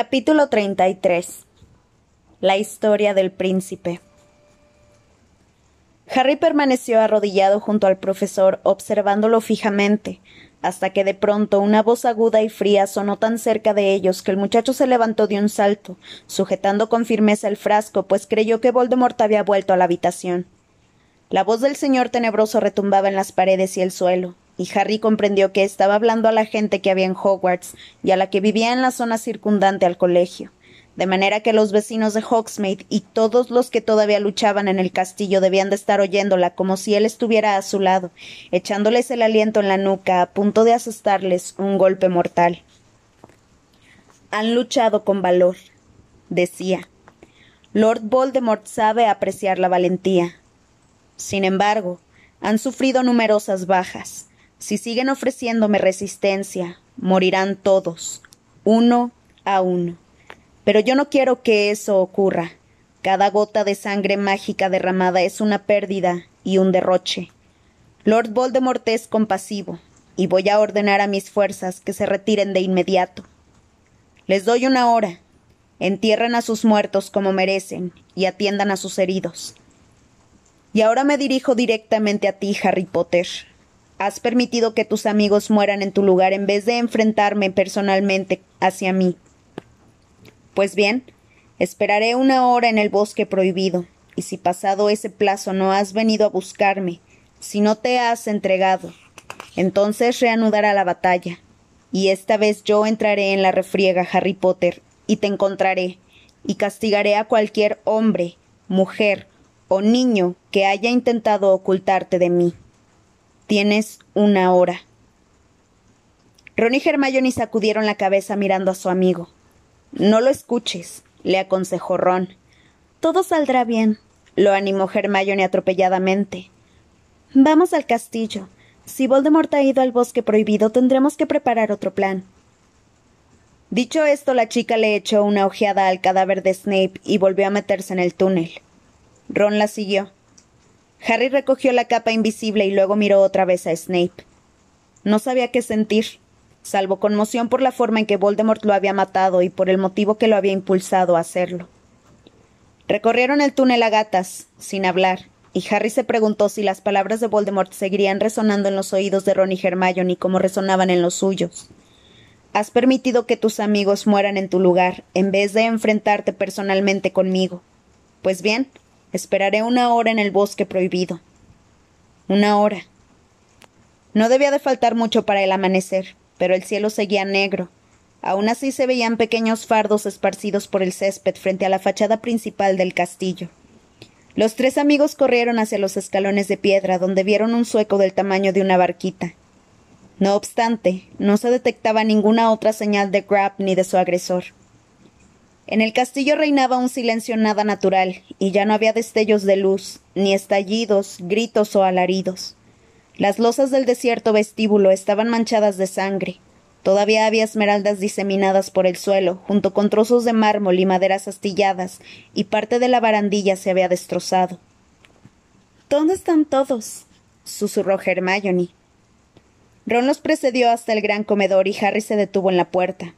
Capítulo 33 La historia del príncipe. Harry permaneció arrodillado junto al profesor observándolo fijamente, hasta que de pronto una voz aguda y fría sonó tan cerca de ellos que el muchacho se levantó de un salto, sujetando con firmeza el frasco, pues creyó que Voldemort había vuelto a la habitación. La voz del señor tenebroso retumbaba en las paredes y el suelo, y Harry comprendió que estaba hablando a la gente que había en Hogwarts y a la que vivía en la zona circundante al colegio de manera que los vecinos de Hogsmeade y todos los que todavía luchaban en el castillo debían de estar oyéndola como si él estuviera a su lado, echándoles el aliento en la nuca a punto de asestarles un golpe mortal. Han luchado con valor, decía. Lord Voldemort sabe apreciar la valentía. Sin embargo, han sufrido numerosas bajas. Si siguen ofreciéndome resistencia, morirán todos, uno a uno. Pero yo no quiero que eso ocurra. Cada gota de sangre mágica derramada es una pérdida y un derroche. Lord Voldemort es compasivo, y voy a ordenar a mis fuerzas que se retiren de inmediato. Les doy una hora. Entierren a sus muertos como merecen y atiendan a sus heridos. Y ahora me dirijo directamente a ti, Harry Potter. Has permitido que tus amigos mueran en tu lugar en vez de enfrentarme personalmente hacia mí. Pues bien, esperaré una hora en el bosque prohibido, y si pasado ese plazo no has venido a buscarme, si no te has entregado, entonces reanudará la batalla, y esta vez yo entraré en la refriega, Harry Potter, y te encontraré, y castigaré a cualquier hombre, mujer o niño que haya intentado ocultarte de mí. Tienes una hora. Ron y Hermione sacudieron la cabeza mirando a su amigo. No lo escuches, le aconsejó Ron. Todo saldrá bien, lo animó Hermione atropelladamente. Vamos al castillo. Si Voldemort ha ido al bosque prohibido, tendremos que preparar otro plan. Dicho esto, la chica le echó una ojeada al cadáver de Snape y volvió a meterse en el túnel. Ron la siguió. Harry recogió la capa invisible y luego miró otra vez a Snape. No sabía qué sentir salvo conmoción por la forma en que Voldemort lo había matado y por el motivo que lo había impulsado a hacerlo. Recorrieron el túnel a gatas, sin hablar, y Harry se preguntó si las palabras de Voldemort seguirían resonando en los oídos de Ron y Hermione como resonaban en los suyos. Has permitido que tus amigos mueran en tu lugar, en vez de enfrentarte personalmente conmigo. Pues bien, esperaré una hora en el bosque prohibido. Una hora. No debía de faltar mucho para el amanecer pero el cielo seguía negro. Aún así se veían pequeños fardos esparcidos por el césped frente a la fachada principal del castillo. Los tres amigos corrieron hacia los escalones de piedra, donde vieron un sueco del tamaño de una barquita. No obstante, no se detectaba ninguna otra señal de Grab ni de su agresor. En el castillo reinaba un silencio nada natural, y ya no había destellos de luz, ni estallidos, gritos o alaridos. Las losas del desierto vestíbulo estaban manchadas de sangre. Todavía había esmeraldas diseminadas por el suelo, junto con trozos de mármol y maderas astilladas, y parte de la barandilla se había destrozado. ¿Dónde están todos? susurró Hermione. Ron los precedió hasta el gran comedor y Harry se detuvo en la puerta.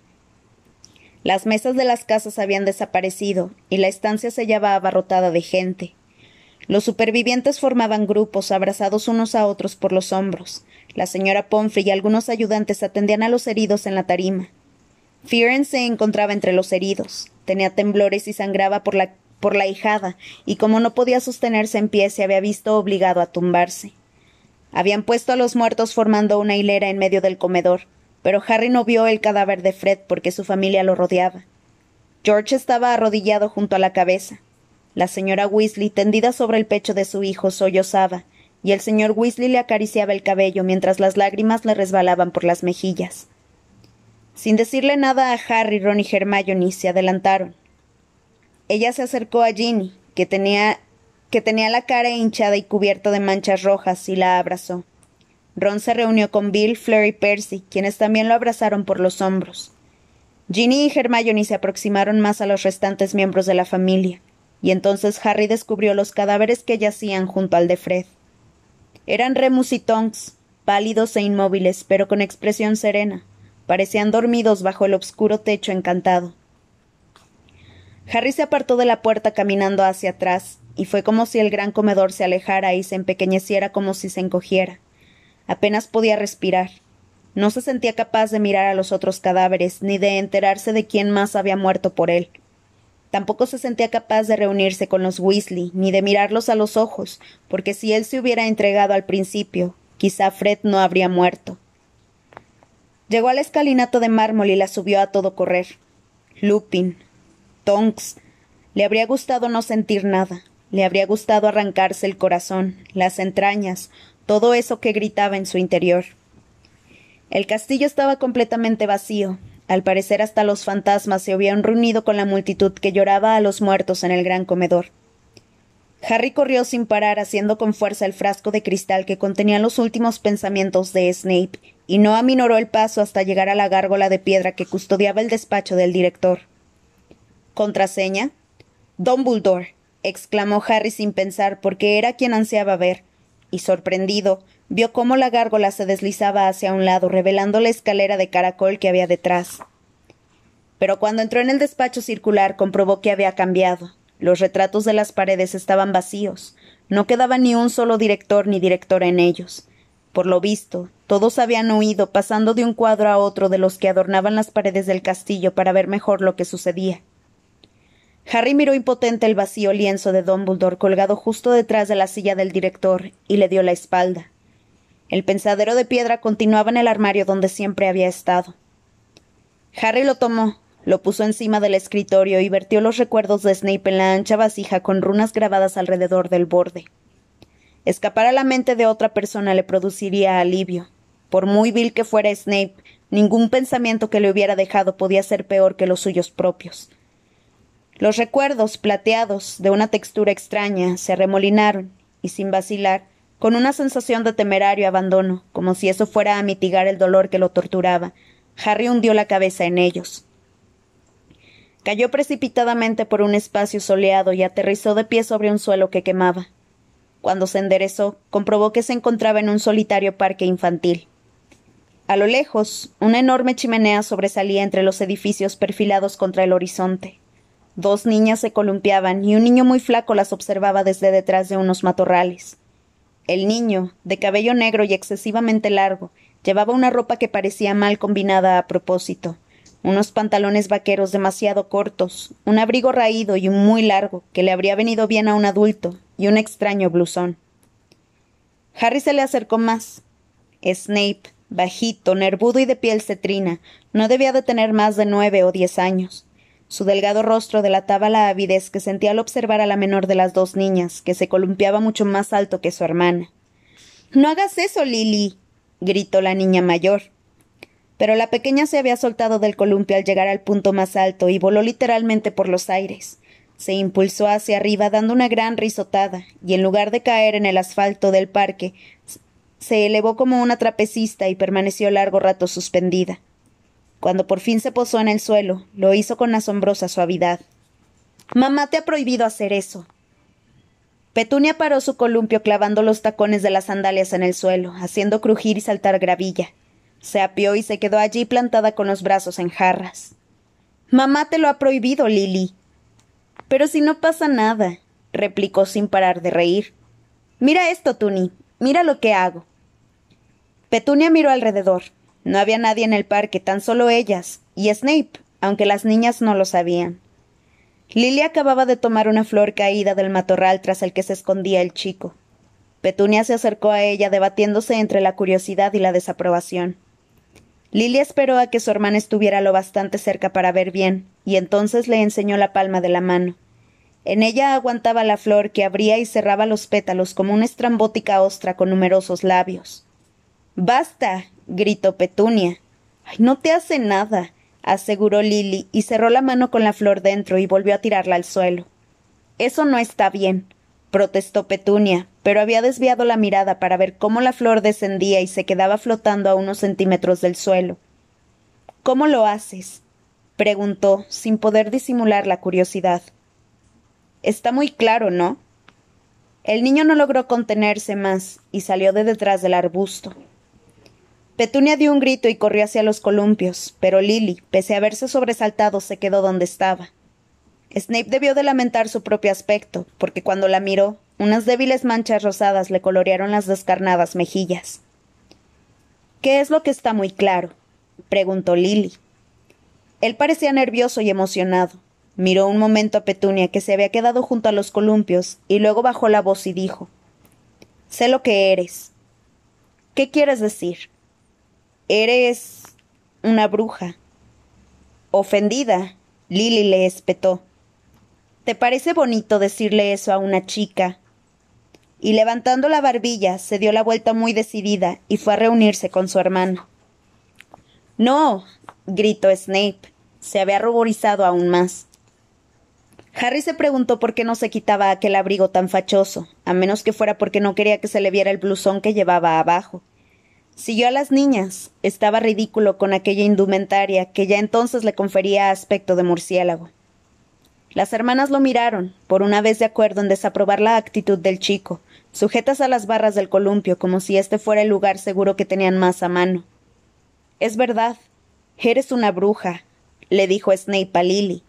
Las mesas de las casas habían desaparecido, y la estancia se hallaba abarrotada de gente. Los supervivientes formaban grupos, abrazados unos a otros por los hombros. La señora Pomfrey y algunos ayudantes atendían a los heridos en la tarima. Fearon se encontraba entre los heridos. Tenía temblores y sangraba por la, por la hijada, y como no podía sostenerse en pie, se había visto obligado a tumbarse. Habían puesto a los muertos formando una hilera en medio del comedor, pero Harry no vio el cadáver de Fred porque su familia lo rodeaba. George estaba arrodillado junto a la cabeza. La señora Weasley, tendida sobre el pecho de su hijo, sollozaba, y el señor Weasley le acariciaba el cabello mientras las lágrimas le resbalaban por las mejillas. Sin decirle nada a Harry, Ron y Hermione, se adelantaron. Ella se acercó a Ginny, que tenía, que tenía la cara hinchada y cubierta de manchas rojas, y la abrazó. Ron se reunió con Bill, Fleur y Percy, quienes también lo abrazaron por los hombros. Ginny y Hermione se aproximaron más a los restantes miembros de la familia y entonces Harry descubrió los cadáveres que yacían junto al de Fred. Eran Remus y Tonks, pálidos e inmóviles, pero con expresión serena. Parecían dormidos bajo el obscuro techo encantado. Harry se apartó de la puerta caminando hacia atrás, y fue como si el gran comedor se alejara y se empequeñeciera como si se encogiera. Apenas podía respirar. No se sentía capaz de mirar a los otros cadáveres, ni de enterarse de quién más había muerto por él. Tampoco se sentía capaz de reunirse con los Weasley, ni de mirarlos a los ojos, porque si él se hubiera entregado al principio, quizá Fred no habría muerto. Llegó al escalinato de mármol y la subió a todo correr. Lupin, Tonks. Le habría gustado no sentir nada. Le habría gustado arrancarse el corazón, las entrañas, todo eso que gritaba en su interior. El castillo estaba completamente vacío, al parecer hasta los fantasmas se habían reunido con la multitud que lloraba a los muertos en el gran comedor. Harry corrió sin parar, haciendo con fuerza el frasco de cristal que contenía los últimos pensamientos de Snape, y no aminoró el paso hasta llegar a la gárgola de piedra que custodiaba el despacho del director. ¿Contraseña? Dumbledore, exclamó Harry sin pensar, porque era quien ansiaba ver, y sorprendido, vio cómo la gárgola se deslizaba hacia un lado, revelando la escalera de caracol que había detrás. Pero cuando entró en el despacho circular comprobó que había cambiado. Los retratos de las paredes estaban vacíos. No quedaba ni un solo director ni directora en ellos. Por lo visto, todos habían huido, pasando de un cuadro a otro de los que adornaban las paredes del castillo para ver mejor lo que sucedía. Harry miró impotente el vacío lienzo de Dumbledore colgado justo detrás de la silla del director y le dio la espalda. El pensadero de piedra continuaba en el armario donde siempre había estado. Harry lo tomó, lo puso encima del escritorio y vertió los recuerdos de Snape en la ancha vasija con runas grabadas alrededor del borde. Escapar a la mente de otra persona le produciría alivio. Por muy vil que fuera Snape, ningún pensamiento que le hubiera dejado podía ser peor que los suyos propios. Los recuerdos, plateados, de una textura extraña, se arremolinaron, y sin vacilar, con una sensación de temerario abandono, como si eso fuera a mitigar el dolor que lo torturaba, Harry hundió la cabeza en ellos. Cayó precipitadamente por un espacio soleado y aterrizó de pie sobre un suelo que quemaba. Cuando se enderezó, comprobó que se encontraba en un solitario parque infantil. A lo lejos, una enorme chimenea sobresalía entre los edificios perfilados contra el horizonte. Dos niñas se columpiaban y un niño muy flaco las observaba desde detrás de unos matorrales. El niño, de cabello negro y excesivamente largo, llevaba una ropa que parecía mal combinada a propósito, unos pantalones vaqueros demasiado cortos, un abrigo raído y muy largo, que le habría venido bien a un adulto, y un extraño blusón. Harry se le acercó más. Snape, bajito, nervudo y de piel cetrina, no debía de tener más de nueve o diez años. Su delgado rostro delataba la avidez que sentía al observar a la menor de las dos niñas, que se columpiaba mucho más alto que su hermana. No hagas eso, Lily. gritó la niña mayor. Pero la pequeña se había soltado del columpio al llegar al punto más alto y voló literalmente por los aires. Se impulsó hacia arriba dando una gran risotada, y en lugar de caer en el asfalto del parque, se elevó como una trapecista y permaneció largo rato suspendida. Cuando por fin se posó en el suelo, lo hizo con asombrosa suavidad. Mamá te ha prohibido hacer eso. Petunia paró su columpio clavando los tacones de las sandalias en el suelo, haciendo crujir y saltar gravilla. Se apió y se quedó allí plantada con los brazos en jarras. Mamá te lo ha prohibido, Lily. Pero si no pasa nada, replicó sin parar de reír. Mira esto, Tuni. Mira lo que hago. Petunia miró alrededor. No había nadie en el parque, tan solo ellas, y Snape, aunque las niñas no lo sabían. Lily acababa de tomar una flor caída del matorral tras el que se escondía el chico. Petunia se acercó a ella debatiéndose entre la curiosidad y la desaprobación. Lily esperó a que su hermana estuviera lo bastante cerca para ver bien, y entonces le enseñó la palma de la mano. En ella aguantaba la flor que abría y cerraba los pétalos como una estrambótica ostra con numerosos labios. Basta gritó Petunia. Ay, no te hace nada, aseguró Lily, y cerró la mano con la flor dentro y volvió a tirarla al suelo. Eso no está bien, protestó Petunia, pero había desviado la mirada para ver cómo la flor descendía y se quedaba flotando a unos centímetros del suelo. ¿Cómo lo haces? preguntó, sin poder disimular la curiosidad. Está muy claro, ¿no? El niño no logró contenerse más y salió de detrás del arbusto. Petunia dio un grito y corrió hacia los columpios, pero Lily, pese a haberse sobresaltado, se quedó donde estaba. Snape debió de lamentar su propio aspecto, porque cuando la miró, unas débiles manchas rosadas le colorearon las descarnadas mejillas. ¿Qué es lo que está muy claro? preguntó Lily. Él parecía nervioso y emocionado. Miró un momento a Petunia, que se había quedado junto a los columpios, y luego bajó la voz y dijo Sé lo que eres. ¿Qué quieres decir? Eres una bruja. Ofendida, Lily le espetó. ¿Te parece bonito decirle eso a una chica? Y levantando la barbilla, se dio la vuelta muy decidida y fue a reunirse con su hermano. No, gritó Snape. Se había ruborizado aún más. Harry se preguntó por qué no se quitaba aquel abrigo tan fachoso, a menos que fuera porque no quería que se le viera el blusón que llevaba abajo. Siguió a las niñas. Estaba ridículo con aquella indumentaria que ya entonces le confería aspecto de murciélago. Las hermanas lo miraron, por una vez de acuerdo en desaprobar la actitud del chico, sujetas a las barras del columpio como si este fuera el lugar seguro que tenían más a mano. Es verdad. Eres una bruja, le dijo Snape a Lily.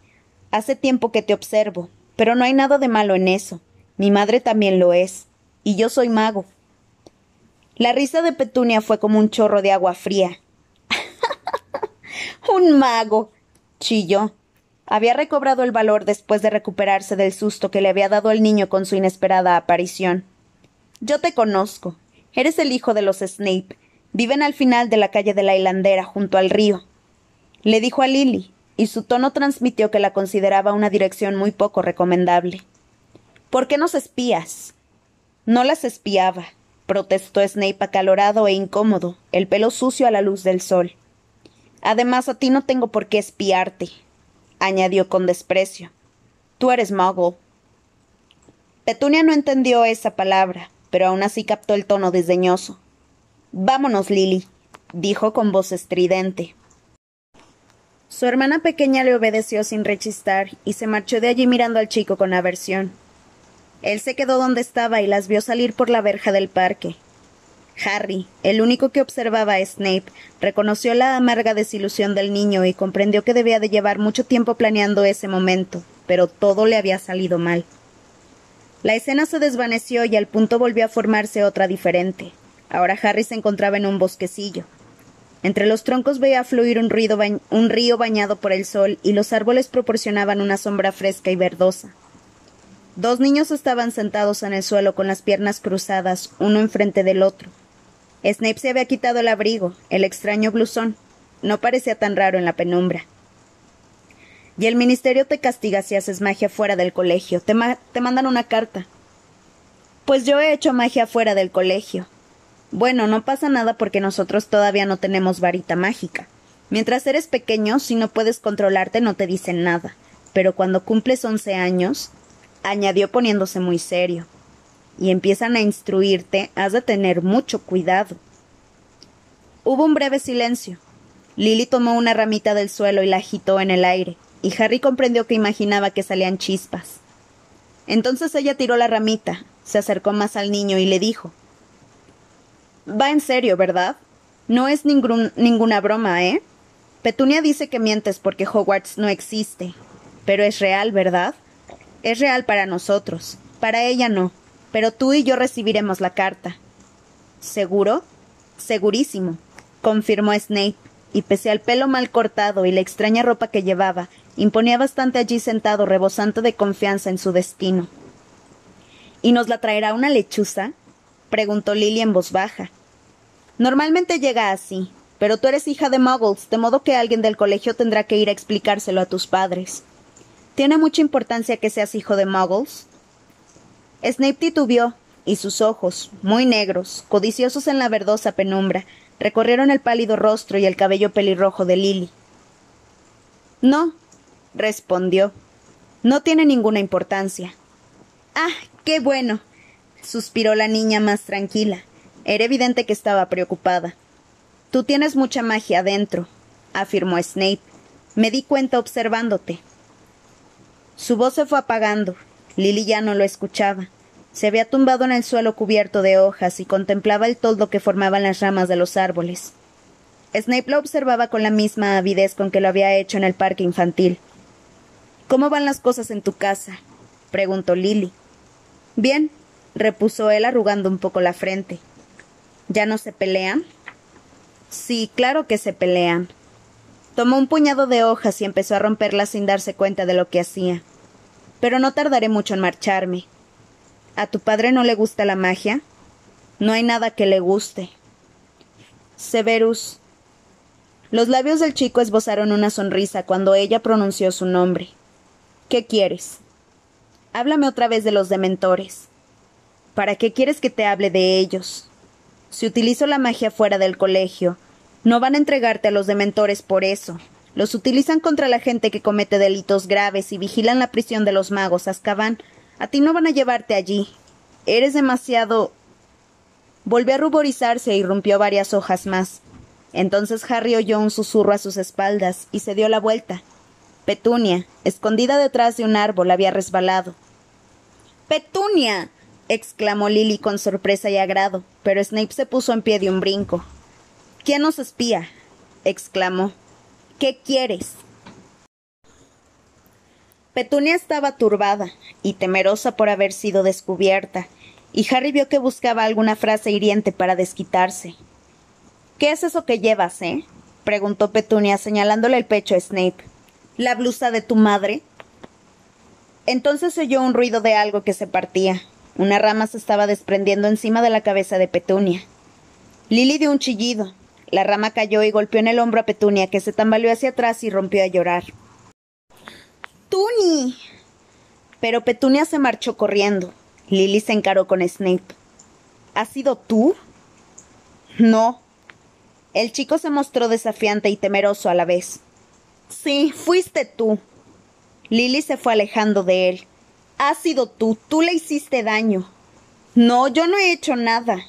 Hace tiempo que te observo, pero no hay nada de malo en eso. Mi madre también lo es. Y yo soy mago. La risa de Petunia fue como un chorro de agua fría. un mago. chilló. Había recobrado el valor después de recuperarse del susto que le había dado el niño con su inesperada aparición. Yo te conozco. Eres el hijo de los Snape. Viven al final de la calle de la hilandera, junto al río. Le dijo a Lily, y su tono transmitió que la consideraba una dirección muy poco recomendable. ¿Por qué nos espías? No las espiaba, protestó Snape acalorado e incómodo, el pelo sucio a la luz del sol. Además, a ti no tengo por qué espiarte, añadió con desprecio. Tú eres muggle. Petunia no entendió esa palabra, pero aún así captó el tono desdeñoso. Vámonos, Lily, dijo con voz estridente. Su hermana pequeña le obedeció sin rechistar y se marchó de allí mirando al chico con aversión. Él se quedó donde estaba y las vio salir por la verja del parque. Harry, el único que observaba a Snape, reconoció la amarga desilusión del niño y comprendió que debía de llevar mucho tiempo planeando ese momento, pero todo le había salido mal. La escena se desvaneció y al punto volvió a formarse otra diferente. Ahora Harry se encontraba en un bosquecillo. Entre los troncos veía fluir un, un río bañado por el sol y los árboles proporcionaban una sombra fresca y verdosa. Dos niños estaban sentados en el suelo con las piernas cruzadas, uno enfrente del otro. Snape se había quitado el abrigo, el extraño blusón. No parecía tan raro en la penumbra. Y el ministerio te castiga si haces magia fuera del colegio. Te, te mandan una carta. Pues yo he hecho magia fuera del colegio. Bueno, no pasa nada porque nosotros todavía no tenemos varita mágica. Mientras eres pequeño, si no puedes controlarte, no te dicen nada. Pero cuando cumples once años, añadió poniéndose muy serio, y empiezan a instruirte, has de tener mucho cuidado. Hubo un breve silencio. Lily tomó una ramita del suelo y la agitó en el aire, y Harry comprendió que imaginaba que salían chispas. Entonces ella tiró la ramita, se acercó más al niño y le dijo Va en serio, ¿verdad? No es ninguna broma, ¿eh? Petunia dice que mientes porque Hogwarts no existe. Pero es real, ¿verdad? Es real para nosotros. Para ella no. Pero tú y yo recibiremos la carta. ¿Seguro? Segurísimo, confirmó Snape, y pese al pelo mal cortado y la extraña ropa que llevaba, imponía bastante allí sentado rebosante de confianza en su destino. ¿Y nos la traerá una lechuza? preguntó Lily en voz baja. Normalmente llega así, pero tú eres hija de muggles, de modo que alguien del colegio tendrá que ir a explicárselo a tus padres. ¿Tiene mucha importancia que seas hijo de muggles? Snape titubeó, y sus ojos, muy negros, codiciosos en la verdosa penumbra, recorrieron el pálido rostro y el cabello pelirrojo de Lily. No, respondió. No tiene ninguna importancia. Ah, qué bueno. suspiró la niña más tranquila. Era evidente que estaba preocupada. Tú tienes mucha magia adentro, afirmó Snape. Me di cuenta observándote. Su voz se fue apagando. Lily ya no lo escuchaba. Se había tumbado en el suelo cubierto de hojas y contemplaba el toldo que formaban las ramas de los árboles. Snape lo observaba con la misma avidez con que lo había hecho en el parque infantil. ¿Cómo van las cosas en tu casa? preguntó Lily. Bien, repuso él arrugando un poco la frente. ¿Ya no se pelean? Sí, claro que se pelean. Tomó un puñado de hojas y empezó a romperlas sin darse cuenta de lo que hacía. Pero no tardaré mucho en marcharme. ¿A tu padre no le gusta la magia? No hay nada que le guste. Severus. Los labios del chico esbozaron una sonrisa cuando ella pronunció su nombre. ¿Qué quieres? Háblame otra vez de los dementores. ¿Para qué quieres que te hable de ellos? Si utilizo la magia fuera del colegio, no van a entregarte a los dementores por eso. Los utilizan contra la gente que comete delitos graves y vigilan la prisión de los magos Azkaban. A ti no van a llevarte allí. Eres demasiado. Volvió a ruborizarse y rompió varias hojas más. Entonces Harry oyó un susurro a sus espaldas y se dio la vuelta. Petunia, escondida detrás de un árbol, había resbalado. Petunia. exclamó Lily con sorpresa y agrado, pero Snape se puso en pie de un brinco. ¿Quién nos espía? exclamó. ¿Qué quieres? Petunia estaba turbada y temerosa por haber sido descubierta, y Harry vio que buscaba alguna frase hiriente para desquitarse. ¿Qué es eso que llevas, eh? preguntó Petunia señalándole el pecho a Snape la blusa de tu madre? Entonces oyó un ruido de algo que se partía. Una rama se estaba desprendiendo encima de la cabeza de Petunia. Lily dio un chillido. La rama cayó y golpeó en el hombro a Petunia, que se tambaleó hacia atrás y rompió a llorar. ¡Tuni! Pero Petunia se marchó corriendo. Lily se encaró con Snape. ¿Has sido tú? No. El chico se mostró desafiante y temeroso a la vez. Sí, fuiste tú. Lily se fue alejando de él. Has sido tú, tú le hiciste daño. No, yo no he hecho nada.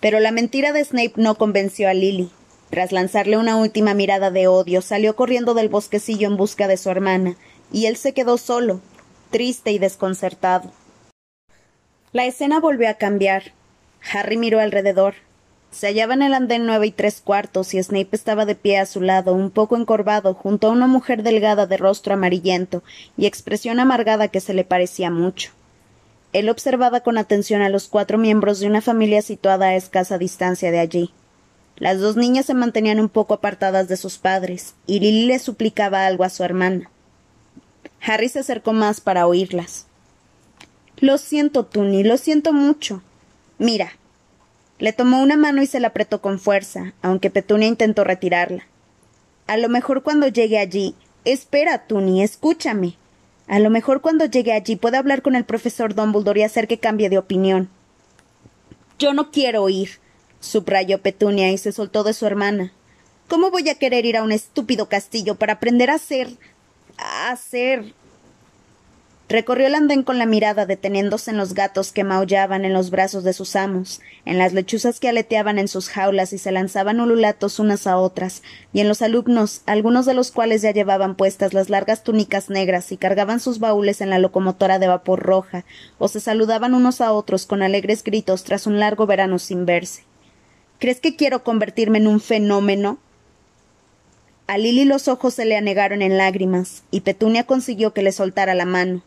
Pero la mentira de Snape no convenció a Lily. Tras lanzarle una última mirada de odio, salió corriendo del bosquecillo en busca de su hermana, y él se quedó solo, triste y desconcertado. La escena volvió a cambiar. Harry miró alrededor. Se hallaba en el andén nueve y tres cuartos y Snape estaba de pie a su lado, un poco encorvado, junto a una mujer delgada de rostro amarillento y expresión amargada que se le parecía mucho. Él observaba con atención a los cuatro miembros de una familia situada a escasa distancia de allí. Las dos niñas se mantenían un poco apartadas de sus padres, y Lily le suplicaba algo a su hermana. Harry se acercó más para oírlas. Lo siento, Tuni, lo siento mucho. Mira, le tomó una mano y se la apretó con fuerza, aunque Petunia intentó retirarla. A lo mejor cuando llegue allí. Espera, Tuni, escúchame. A lo mejor cuando llegue allí pueda hablar con el profesor Dumbledore y hacer que cambie de opinión. Yo no quiero ir, subrayó Petunia y se soltó de su hermana. ¿Cómo voy a querer ir a un estúpido castillo para aprender a ser. a ser. Recorrió el andén con la mirada, deteniéndose en los gatos que maullaban en los brazos de sus amos, en las lechuzas que aleteaban en sus jaulas y se lanzaban ululatos unas a otras, y en los alumnos, algunos de los cuales ya llevaban puestas las largas túnicas negras y cargaban sus baúles en la locomotora de vapor roja, o se saludaban unos a otros con alegres gritos tras un largo verano sin verse. ¿Crees que quiero convertirme en un fenómeno? A Lili los ojos se le anegaron en lágrimas, y Petunia consiguió que le soltara la mano.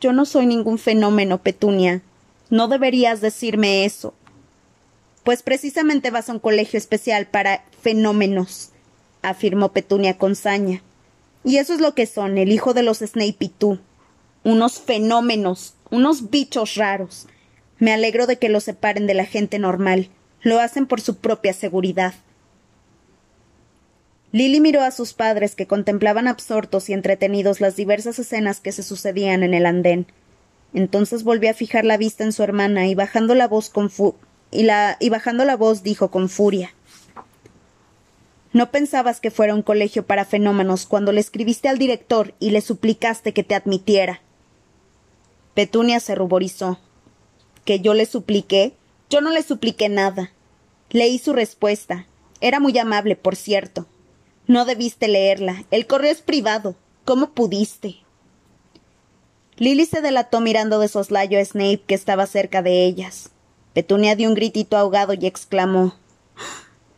Yo no soy ningún fenómeno, Petunia. No deberías decirme eso. Pues precisamente vas a un colegio especial para fenómenos, afirmó Petunia con saña. Y eso es lo que son, el hijo de los Snape y tú. Unos fenómenos, unos bichos raros. Me alegro de que los separen de la gente normal. Lo hacen por su propia seguridad. Lily miró a sus padres que contemplaban absortos y entretenidos las diversas escenas que se sucedían en el andén. Entonces volvió a fijar la vista en su hermana y bajando la voz dijo con furia No pensabas que fuera un colegio para fenómenos cuando le escribiste al director y le suplicaste que te admitiera. Petunia se ruborizó. ¿Que yo le supliqué? Yo no le supliqué nada. Leí su respuesta. Era muy amable, por cierto. No debiste leerla. El correo es privado. ¿Cómo pudiste? Lily se delató mirando de soslayo a Snape que estaba cerca de ellas. Petunia dio un gritito ahogado y exclamó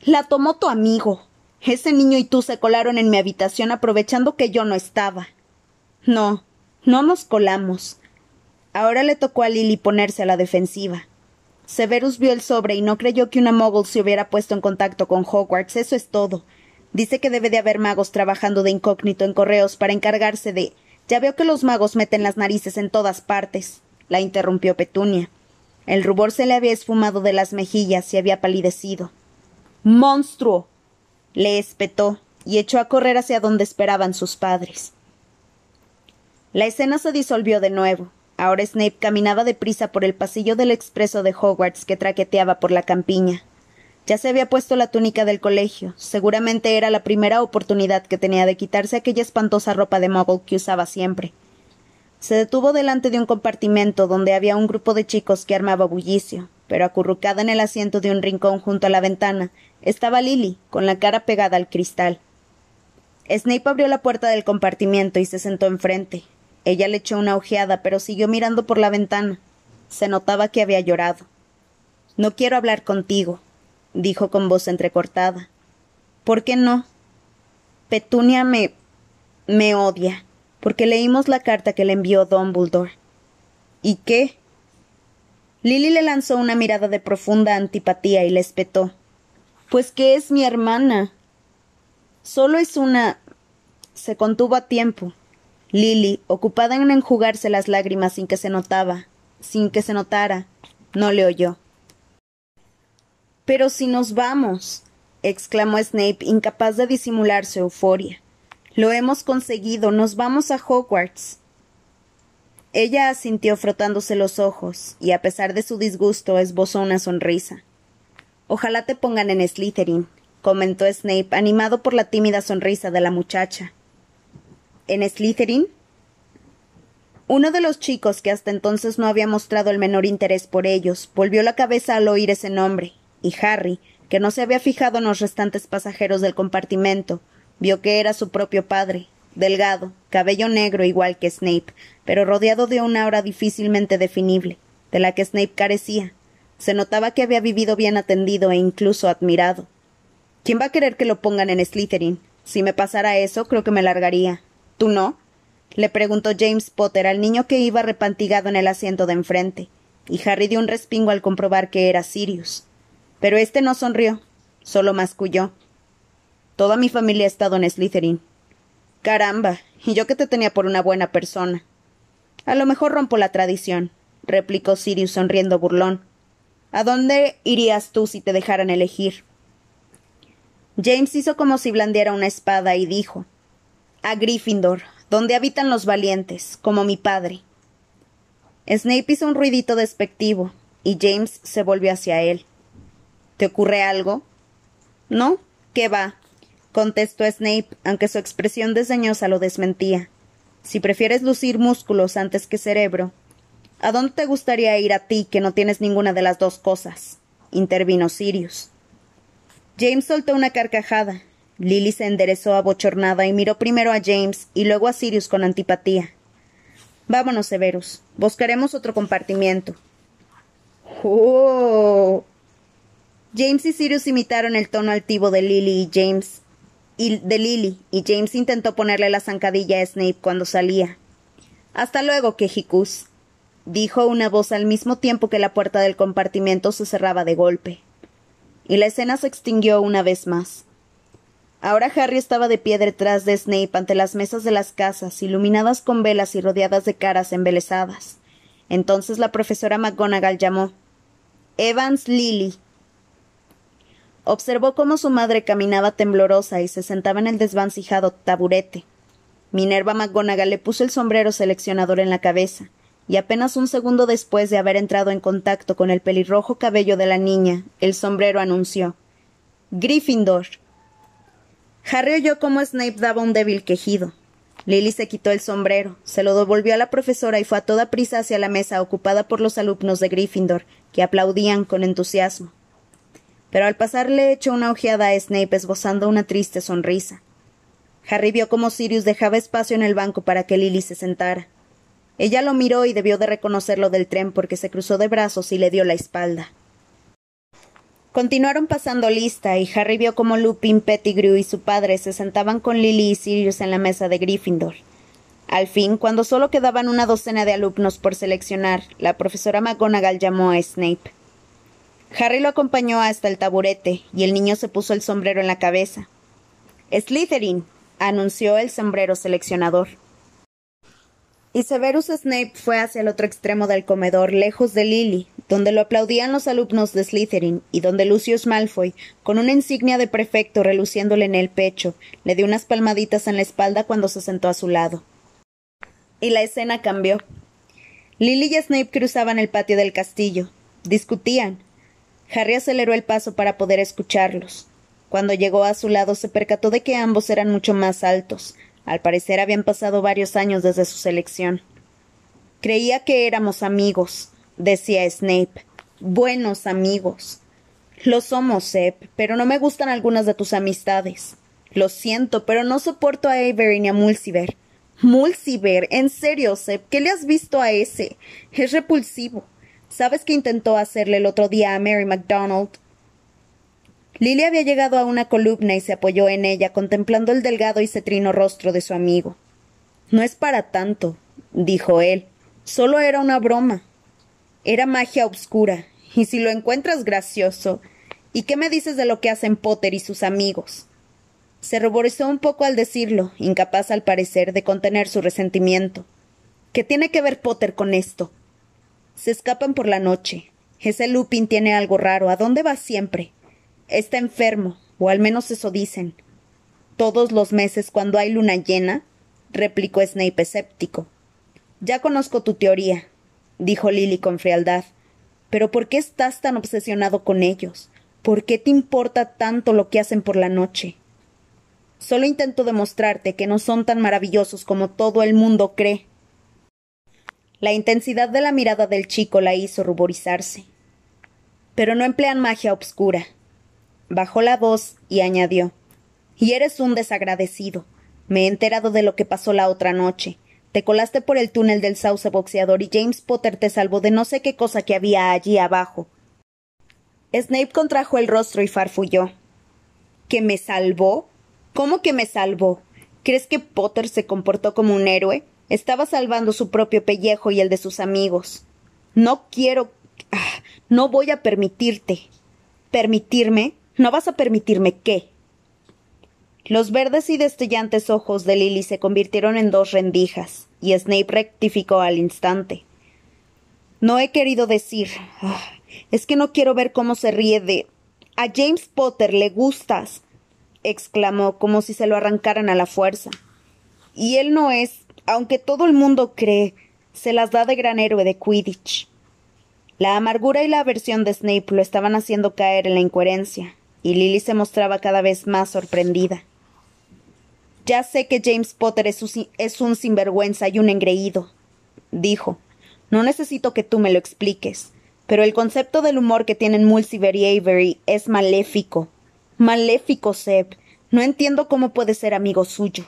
La tomó tu amigo. Ese niño y tú se colaron en mi habitación aprovechando que yo no estaba. No, no nos colamos. Ahora le tocó a Lily ponerse a la defensiva. Severus vio el sobre y no creyó que una mogul se hubiera puesto en contacto con Hogwarts, eso es todo. Dice que debe de haber magos trabajando de incógnito en correos para encargarse de. Ya veo que los magos meten las narices en todas partes, la interrumpió Petunia. El rubor se le había esfumado de las mejillas y había palidecido. ¡Monstruo! le espetó y echó a correr hacia donde esperaban sus padres. La escena se disolvió de nuevo. Ahora Snape caminaba deprisa por el pasillo del expreso de Hogwarts que traqueteaba por la campiña. Ya se había puesto la túnica del colegio. Seguramente era la primera oportunidad que tenía de quitarse aquella espantosa ropa de muggle que usaba siempre. Se detuvo delante de un compartimento donde había un grupo de chicos que armaba bullicio, pero acurrucada en el asiento de un rincón junto a la ventana estaba Lily, con la cara pegada al cristal. Snape abrió la puerta del compartimiento y se sentó enfrente, ella le echó una ojeada, pero siguió mirando por la ventana. Se notaba que había llorado. No quiero hablar contigo, dijo con voz entrecortada. ¿Por qué no? Petunia me. me odia, porque leímos la carta que le envió Dumbledore. ¿Y qué? Lily le lanzó una mirada de profunda antipatía y le espetó. Pues que es mi hermana. Solo es una. se contuvo a tiempo. Lily, ocupada en enjugarse las lágrimas sin que se notaba, sin que se notara, no le oyó. Pero si nos vamos, exclamó Snape, incapaz de disimular su euforia. Lo hemos conseguido, nos vamos a Hogwarts. Ella asintió frotándose los ojos, y a pesar de su disgusto esbozó una sonrisa. Ojalá te pongan en Slytherin, comentó Snape, animado por la tímida sonrisa de la muchacha en Slytherin? Uno de los chicos, que hasta entonces no había mostrado el menor interés por ellos, volvió la cabeza al oír ese nombre, y Harry, que no se había fijado en los restantes pasajeros del compartimento, vio que era su propio padre, delgado, cabello negro igual que Snape, pero rodeado de una aura difícilmente definible, de la que Snape carecía. Se notaba que había vivido bien atendido e incluso admirado. ¿Quién va a querer que lo pongan en Slytherin? Si me pasara eso, creo que me largaría. ¿Tú no? le preguntó James Potter al niño que iba repantigado en el asiento de enfrente, y Harry dio un respingo al comprobar que era Sirius. Pero éste no sonrió, solo masculló. Toda mi familia ha estado en Slytherin. Caramba, y yo que te tenía por una buena persona. A lo mejor rompo la tradición, replicó Sirius sonriendo burlón. ¿A dónde irías tú si te dejaran elegir? James hizo como si blandiera una espada y dijo a Gryffindor, donde habitan los valientes, como mi padre. Snape hizo un ruidito despectivo, y James se volvió hacia él. ¿Te ocurre algo? No, ¿qué va? contestó Snape, aunque su expresión desdeñosa lo desmentía. Si prefieres lucir músculos antes que cerebro. ¿A dónde te gustaría ir a ti que no tienes ninguna de las dos cosas? intervino Sirius. James soltó una carcajada, Lily se enderezó abochornada y miró primero a James y luego a Sirius con antipatía. Vámonos, Severus. Buscaremos otro compartimiento. ¡Oh! James y Sirius imitaron el tono altivo de Lily y James. Y de Lily, y James intentó ponerle la zancadilla a Snape cuando salía. Hasta luego, Quejicus, dijo una voz al mismo tiempo que la puerta del compartimento se cerraba de golpe. Y la escena se extinguió una vez más. Ahora Harry estaba de pie detrás de Snape ante las mesas de las casas, iluminadas con velas y rodeadas de caras embelesadas. Entonces la profesora McGonagall llamó Evans Lily. Observó cómo su madre caminaba temblorosa y se sentaba en el desvancijado taburete. Minerva McGonagall le puso el sombrero seleccionador en la cabeza, y apenas un segundo después de haber entrado en contacto con el pelirrojo cabello de la niña, el sombrero anunció Gryffindor. Harry oyó cómo Snape daba un débil quejido. Lily se quitó el sombrero, se lo devolvió a la profesora y fue a toda prisa hacia la mesa ocupada por los alumnos de Gryffindor, que aplaudían con entusiasmo. Pero al pasar le echó una ojeada a Snape esbozando una triste sonrisa. Harry vio cómo Sirius dejaba espacio en el banco para que Lily se sentara. Ella lo miró y debió de reconocerlo del tren porque se cruzó de brazos y le dio la espalda. Continuaron pasando lista y Harry vio cómo Lupin, Pettigrew y su padre se sentaban con Lily y Sirius en la mesa de Gryffindor. Al fin, cuando solo quedaban una docena de alumnos por seleccionar, la profesora McGonagall llamó a Snape. Harry lo acompañó hasta el taburete y el niño se puso el sombrero en la cabeza. Slytherin, anunció el sombrero seleccionador. Y Severus Snape fue hacia el otro extremo del comedor, lejos de Lily, donde lo aplaudían los alumnos de Slytherin y donde Lucius Malfoy, con una insignia de prefecto reluciéndole en el pecho, le dio unas palmaditas en la espalda cuando se sentó a su lado. Y la escena cambió. Lily y Snape cruzaban el patio del castillo. Discutían. Harry aceleró el paso para poder escucharlos. Cuando llegó a su lado se percató de que ambos eran mucho más altos, al parecer habían pasado varios años desde su selección. Creía que éramos amigos, decía Snape. Buenos amigos. Lo somos, Seb, pero no me gustan algunas de tus amistades. Lo siento, pero no soporto a Avery ni a Mulciber. Mulciber, en serio, Seb, ¿qué le has visto a ese? Es repulsivo. ¿Sabes qué intentó hacerle el otro día a Mary MacDonald? Lily había llegado a una columna y se apoyó en ella, contemplando el delgado y cetrino rostro de su amigo. No es para tanto, dijo él. Solo era una broma. Era magia oscura, y si lo encuentras gracioso. ¿Y qué me dices de lo que hacen Potter y sus amigos? Se ruborizó un poco al decirlo, incapaz al parecer de contener su resentimiento. ¿Qué tiene que ver Potter con esto? Se escapan por la noche. Ese Lupin tiene algo raro. ¿A dónde va siempre? Está enfermo, o al menos eso dicen. Todos los meses cuando hay luna llena, replicó Snape escéptico. Ya conozco tu teoría, dijo Lily con frialdad. Pero ¿por qué estás tan obsesionado con ellos? ¿Por qué te importa tanto lo que hacen por la noche? Solo intento demostrarte que no son tan maravillosos como todo el mundo cree. La intensidad de la mirada del chico la hizo ruborizarse. Pero no emplean magia obscura, Bajó la voz y añadió Y eres un desagradecido. Me he enterado de lo que pasó la otra noche. Te colaste por el túnel del sauce boxeador y James Potter te salvó de no sé qué cosa que había allí abajo. Snape contrajo el rostro y farfulló. ¿Que me salvó? ¿Cómo que me salvó? ¿Crees que Potter se comportó como un héroe? Estaba salvando su propio pellejo y el de sus amigos. No quiero. Ah, no voy a permitirte. ¿Permitirme? ¿No vas a permitirme qué? Los verdes y destellantes ojos de Lily se convirtieron en dos rendijas, y Snape rectificó al instante. No he querido decir. Ah, es que no quiero ver cómo se ríe de. A James Potter le gustas. exclamó como si se lo arrancaran a la fuerza. Y él no es, aunque todo el mundo cree, se las da de gran héroe de Quidditch. La amargura y la aversión de Snape lo estaban haciendo caer en la incoherencia, y Lily se mostraba cada vez más sorprendida. Ya sé que James Potter es, un, sinvergüenza y un engreído, dijo. No necesito que tú me lo expliques, pero el concepto del humor que tienen Mulciber y Avery es maléfico. Maléfico, Seb. No entiendo cómo puede ser amigo suyo.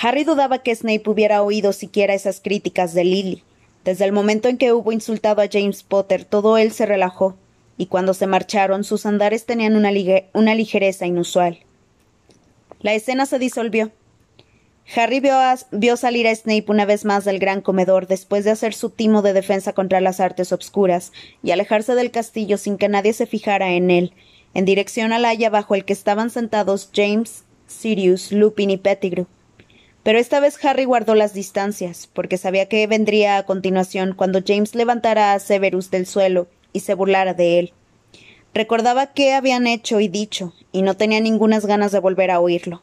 Harry dudaba que Snape hubiera oído siquiera esas críticas de Lily. Desde el momento en que hubo insultado a James Potter, todo él se relajó y cuando se marcharon sus andares tenían una, ligereza inusual. La escena se disolvió. Harry vio, salir a Snape una vez más del gran comedor después de hacer su timo de defensa contra las artes obscuras y alejarse del castillo sin que nadie se fijara en él, en dirección al haya bajo el que estaban sentados James, Sirius, Lupin y Pettigrew. Pero esta vez Harry guardó las distancias, porque sabía que vendría a continuación cuando James levantara a Severus del suelo y se burlara de él. Recordaba qué habían hecho y dicho, y no tenía ningunas ganas de volver a oírlo.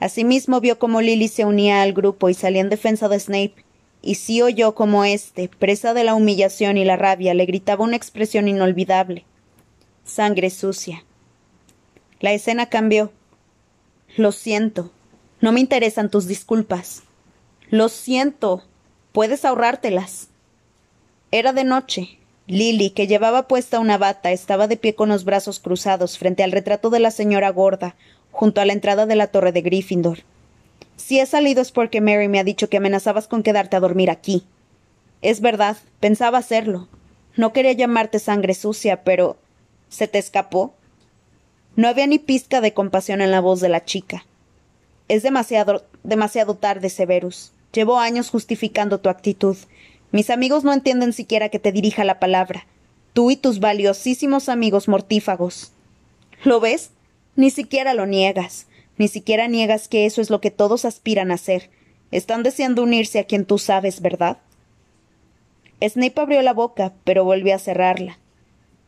Asimismo vio cómo Lily se unía al grupo y salía en defensa de Snape, y sí oyó cómo éste, presa de la humillación y la rabia, le gritaba una expresión inolvidable. Sangre sucia. La escena cambió. Lo siento. No me interesan tus disculpas. Lo siento. Puedes ahorrártelas. Era de noche, Lily, que llevaba puesta una bata, estaba de pie con los brazos cruzados frente al retrato de la señora gorda, junto a la entrada de la torre de Gryffindor. Si he salido es porque Mary me ha dicho que amenazabas con quedarte a dormir aquí. Es verdad, pensaba hacerlo. No quería llamarte sangre sucia, pero. ¿Se te escapó? No había ni pizca de compasión en la voz de la chica. Es demasiado, demasiado tarde, Severus. Llevo años justificando tu actitud. Mis amigos no entienden siquiera que te dirija la palabra. Tú y tus valiosísimos amigos mortífagos. ¿Lo ves? Ni siquiera lo niegas. Ni siquiera niegas que eso es lo que todos aspiran a ser. Están deseando unirse a quien tú sabes, ¿verdad? Snape abrió la boca, pero volvió a cerrarla.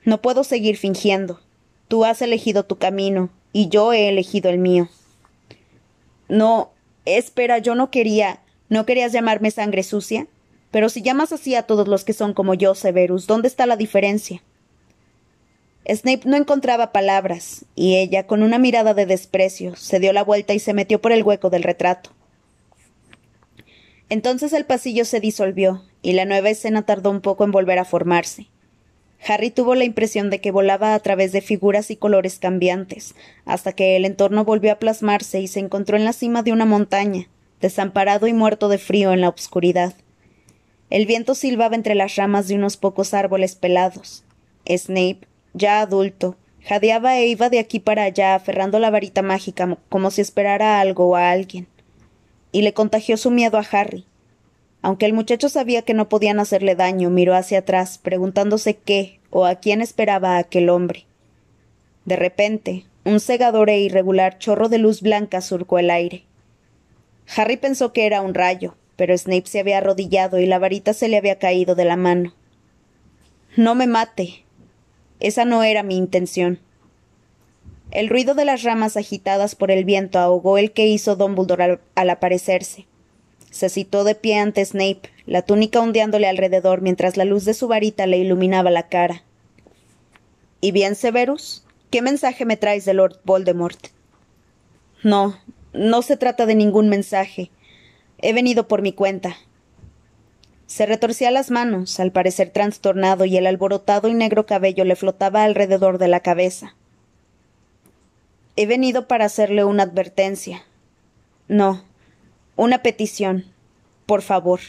No puedo seguir fingiendo. Tú has elegido tu camino, y yo he elegido el mío. No, espera, yo no quería. ¿No querías llamarme sangre sucia? Pero si llamas así a todos los que son como yo, Severus, ¿dónde está la diferencia? Snape no encontraba palabras, y ella, con una mirada de desprecio, se dio la vuelta y se metió por el hueco del retrato. Entonces el pasillo se disolvió, y la nueva escena tardó un poco en volver a formarse. Harry tuvo la impresión de que volaba a través de figuras y colores cambiantes, hasta que el entorno volvió a plasmarse y se encontró en la cima de una montaña, desamparado y muerto de frío en la oscuridad. El viento silbaba entre las ramas de unos pocos árboles pelados. Snape, ya adulto, jadeaba e iba de aquí para allá aferrando la varita mágica como si esperara algo o a alguien. Y le contagió su miedo a Harry, aunque el muchacho sabía que no podían hacerle daño, miró hacia atrás, preguntándose qué o a quién esperaba aquel hombre. De repente, un cegador e irregular chorro de luz blanca surcó el aire. Harry pensó que era un rayo, pero Snape se había arrodillado y la varita se le había caído de la mano. No me mate. Esa no era mi intención. El ruido de las ramas agitadas por el viento ahogó el que hizo Dumbledore al, al aparecerse. Se citó de pie ante Snape, la túnica ondeándole alrededor mientras la luz de su varita le iluminaba la cara. ¿Y bien, Severus? ¿Qué mensaje me traes de Lord Voldemort? No, no se trata de ningún mensaje. He venido por mi cuenta. Se retorcía las manos, al parecer trastornado, y el alborotado y negro cabello le flotaba alrededor de la cabeza. He venido para hacerle una advertencia. No, una petición. Por favor.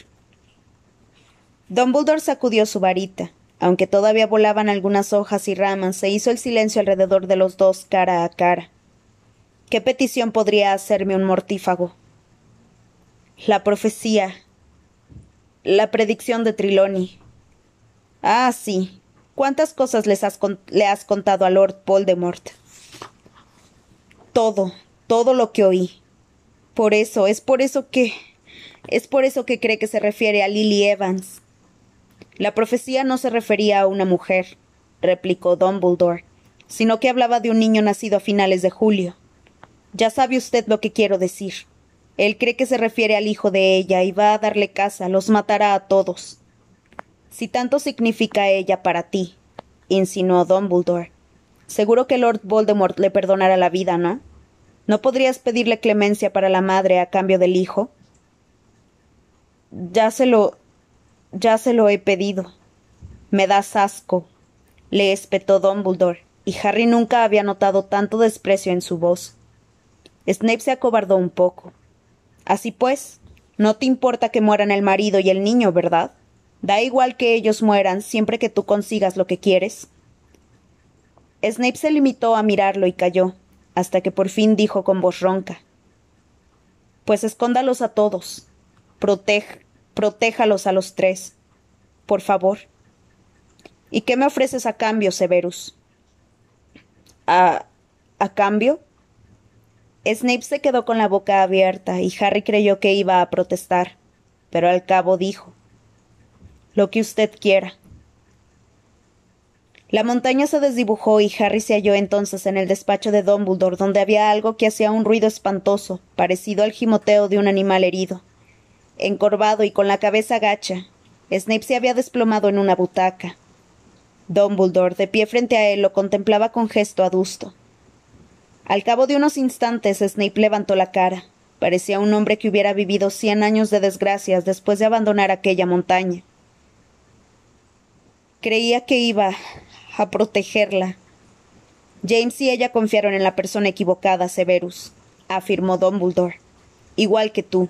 Dumbledore sacudió su varita. Aunque todavía volaban algunas hojas y ramas, se hizo el silencio alrededor de los dos cara a cara. ¿Qué petición podría hacerme un mortífago? La profecía. La predicción de Triloni. Ah, sí. ¿Cuántas cosas le has contado a Lord Voldemort? Todo, todo lo que oí. Por eso, es por eso que. Es por eso que cree que se refiere a Lily Evans. La profecía no se refería a una mujer, replicó Dumbledore, sino que hablaba de un niño nacido a finales de julio. Ya sabe usted lo que quiero decir. Él cree que se refiere al hijo de ella y va a darle casa, los matará a todos. Si tanto significa ella para ti, insinuó Dumbledore, seguro que Lord Voldemort le perdonará la vida, ¿no? ¿No podrías pedirle clemencia para la madre a cambio del hijo? Ya se lo. ya se lo he pedido. Me das asco, le espetó Dumbledore, y Harry nunca había notado tanto desprecio en su voz. Snape se acobardó un poco. Así pues, no te importa que mueran el marido y el niño, ¿verdad? Da igual que ellos mueran siempre que tú consigas lo que quieres. Snape se limitó a mirarlo y calló hasta que por fin dijo con voz ronca Pues escóndalos a todos. Protej, protéjalos a los tres. Por favor. ¿Y qué me ofreces a cambio, Severus? ¿A. a cambio? Snape se quedó con la boca abierta y Harry creyó que iba a protestar, pero al cabo dijo Lo que usted quiera. La montaña se desdibujó y Harry se halló entonces en el despacho de Dumbledore, donde había algo que hacía un ruido espantoso, parecido al gimoteo de un animal herido. Encorvado y con la cabeza gacha, Snape se había desplomado en una butaca. Dumbledore, de pie frente a él, lo contemplaba con gesto adusto. Al cabo de unos instantes, Snape levantó la cara. Parecía un hombre que hubiera vivido cien años de desgracias después de abandonar aquella montaña. Creía que iba a protegerla. James y ella confiaron en la persona equivocada, Severus, afirmó Dumbledore. Igual que tú.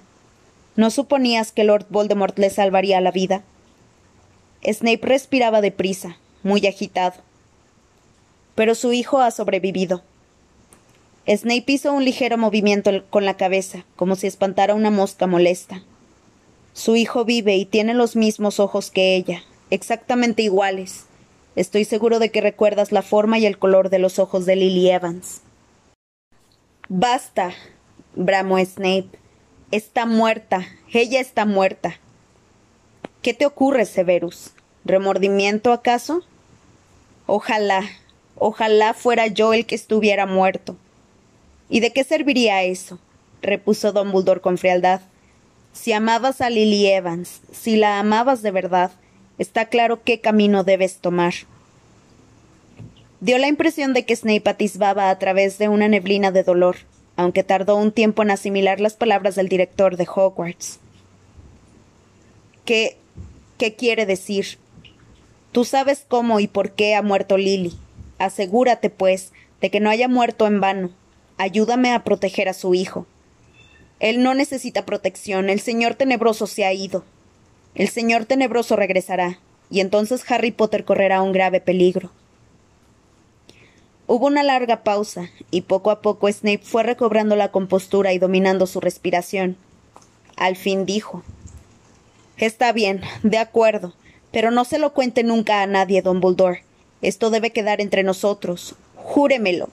¿No suponías que Lord Voldemort le salvaría la vida? Snape respiraba deprisa, muy agitado. Pero su hijo ha sobrevivido. Snape hizo un ligero movimiento con la cabeza, como si espantara una mosca molesta. Su hijo vive y tiene los mismos ojos que ella, exactamente iguales. Estoy seguro de que recuerdas la forma y el color de los ojos de Lily Evans. Basta, bramó Snape. Está muerta. Ella está muerta. ¿Qué te ocurre, Severus? ¿Remordimiento acaso? Ojalá, ojalá fuera yo el que estuviera muerto. ¿Y de qué serviría eso? repuso Dumbledore con frialdad. Si amabas a Lily Evans, si la amabas de verdad, está claro qué camino debes tomar. Dio la impresión de que Snape atisbaba a través de una neblina de dolor, aunque tardó un tiempo en asimilar las palabras del director de Hogwarts. ¿Qué. qué quiere decir? Tú sabes cómo y por qué ha muerto Lily. Asegúrate, pues, de que no haya muerto en vano. Ayúdame a proteger a su hijo. Él no necesita protección. El señor tenebroso se ha ido. El señor tenebroso regresará, y entonces Harry Potter correrá un grave peligro. Hubo una larga pausa, y poco a poco Snape fue recobrando la compostura y dominando su respiración. Al fin dijo Está bien, de acuerdo. Pero no se lo cuente nunca a nadie, don Dumbledore. Esto debe quedar entre nosotros. Júremelo.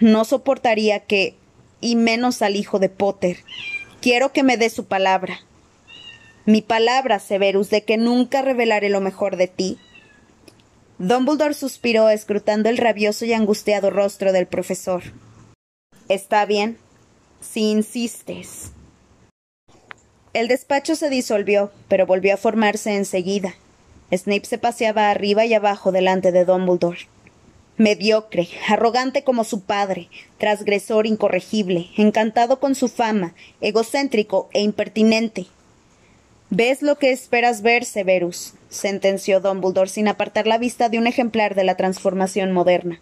No soportaría que. y menos al hijo de Potter. Quiero que me dé su palabra. Mi palabra, Severus, de que nunca revelaré lo mejor de ti. Dumbledore suspiró escrutando el rabioso y angustiado rostro del profesor. Está bien, si insistes. El despacho se disolvió, pero volvió a formarse enseguida. Snape se paseaba arriba y abajo delante de Dumbledore. Mediocre, arrogante como su padre, transgresor incorregible, encantado con su fama, egocéntrico e impertinente. ¿Ves lo que esperas ver, Severus? sentenció Dumbledore sin apartar la vista de un ejemplar de la transformación moderna.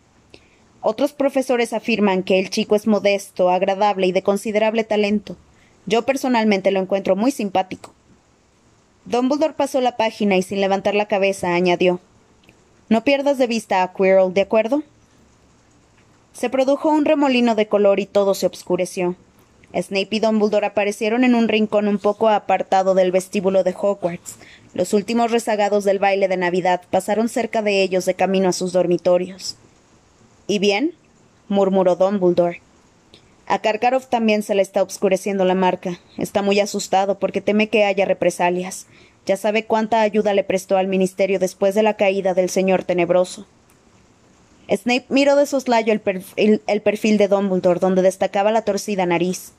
Otros profesores afirman que el chico es modesto, agradable y de considerable talento. Yo personalmente lo encuentro muy simpático. Dumbledore pasó la página y sin levantar la cabeza añadió No pierdas de vista a Quirrell, ¿de acuerdo? Se produjo un remolino de color y todo se obscureció. Snape y Dumbledore aparecieron en un rincón un poco apartado del vestíbulo de Hogwarts. Los últimos rezagados del baile de Navidad pasaron cerca de ellos de camino a sus dormitorios. ¿Y bien? murmuró Dumbledore. A Karkaroff también se le está obscureciendo la marca. Está muy asustado porque teme que haya represalias. Ya sabe cuánta ayuda le prestó al ministerio después de la caída del señor tenebroso. Snape miró de soslayo el, el perfil de Dumbledore, donde destacaba la torcida nariz.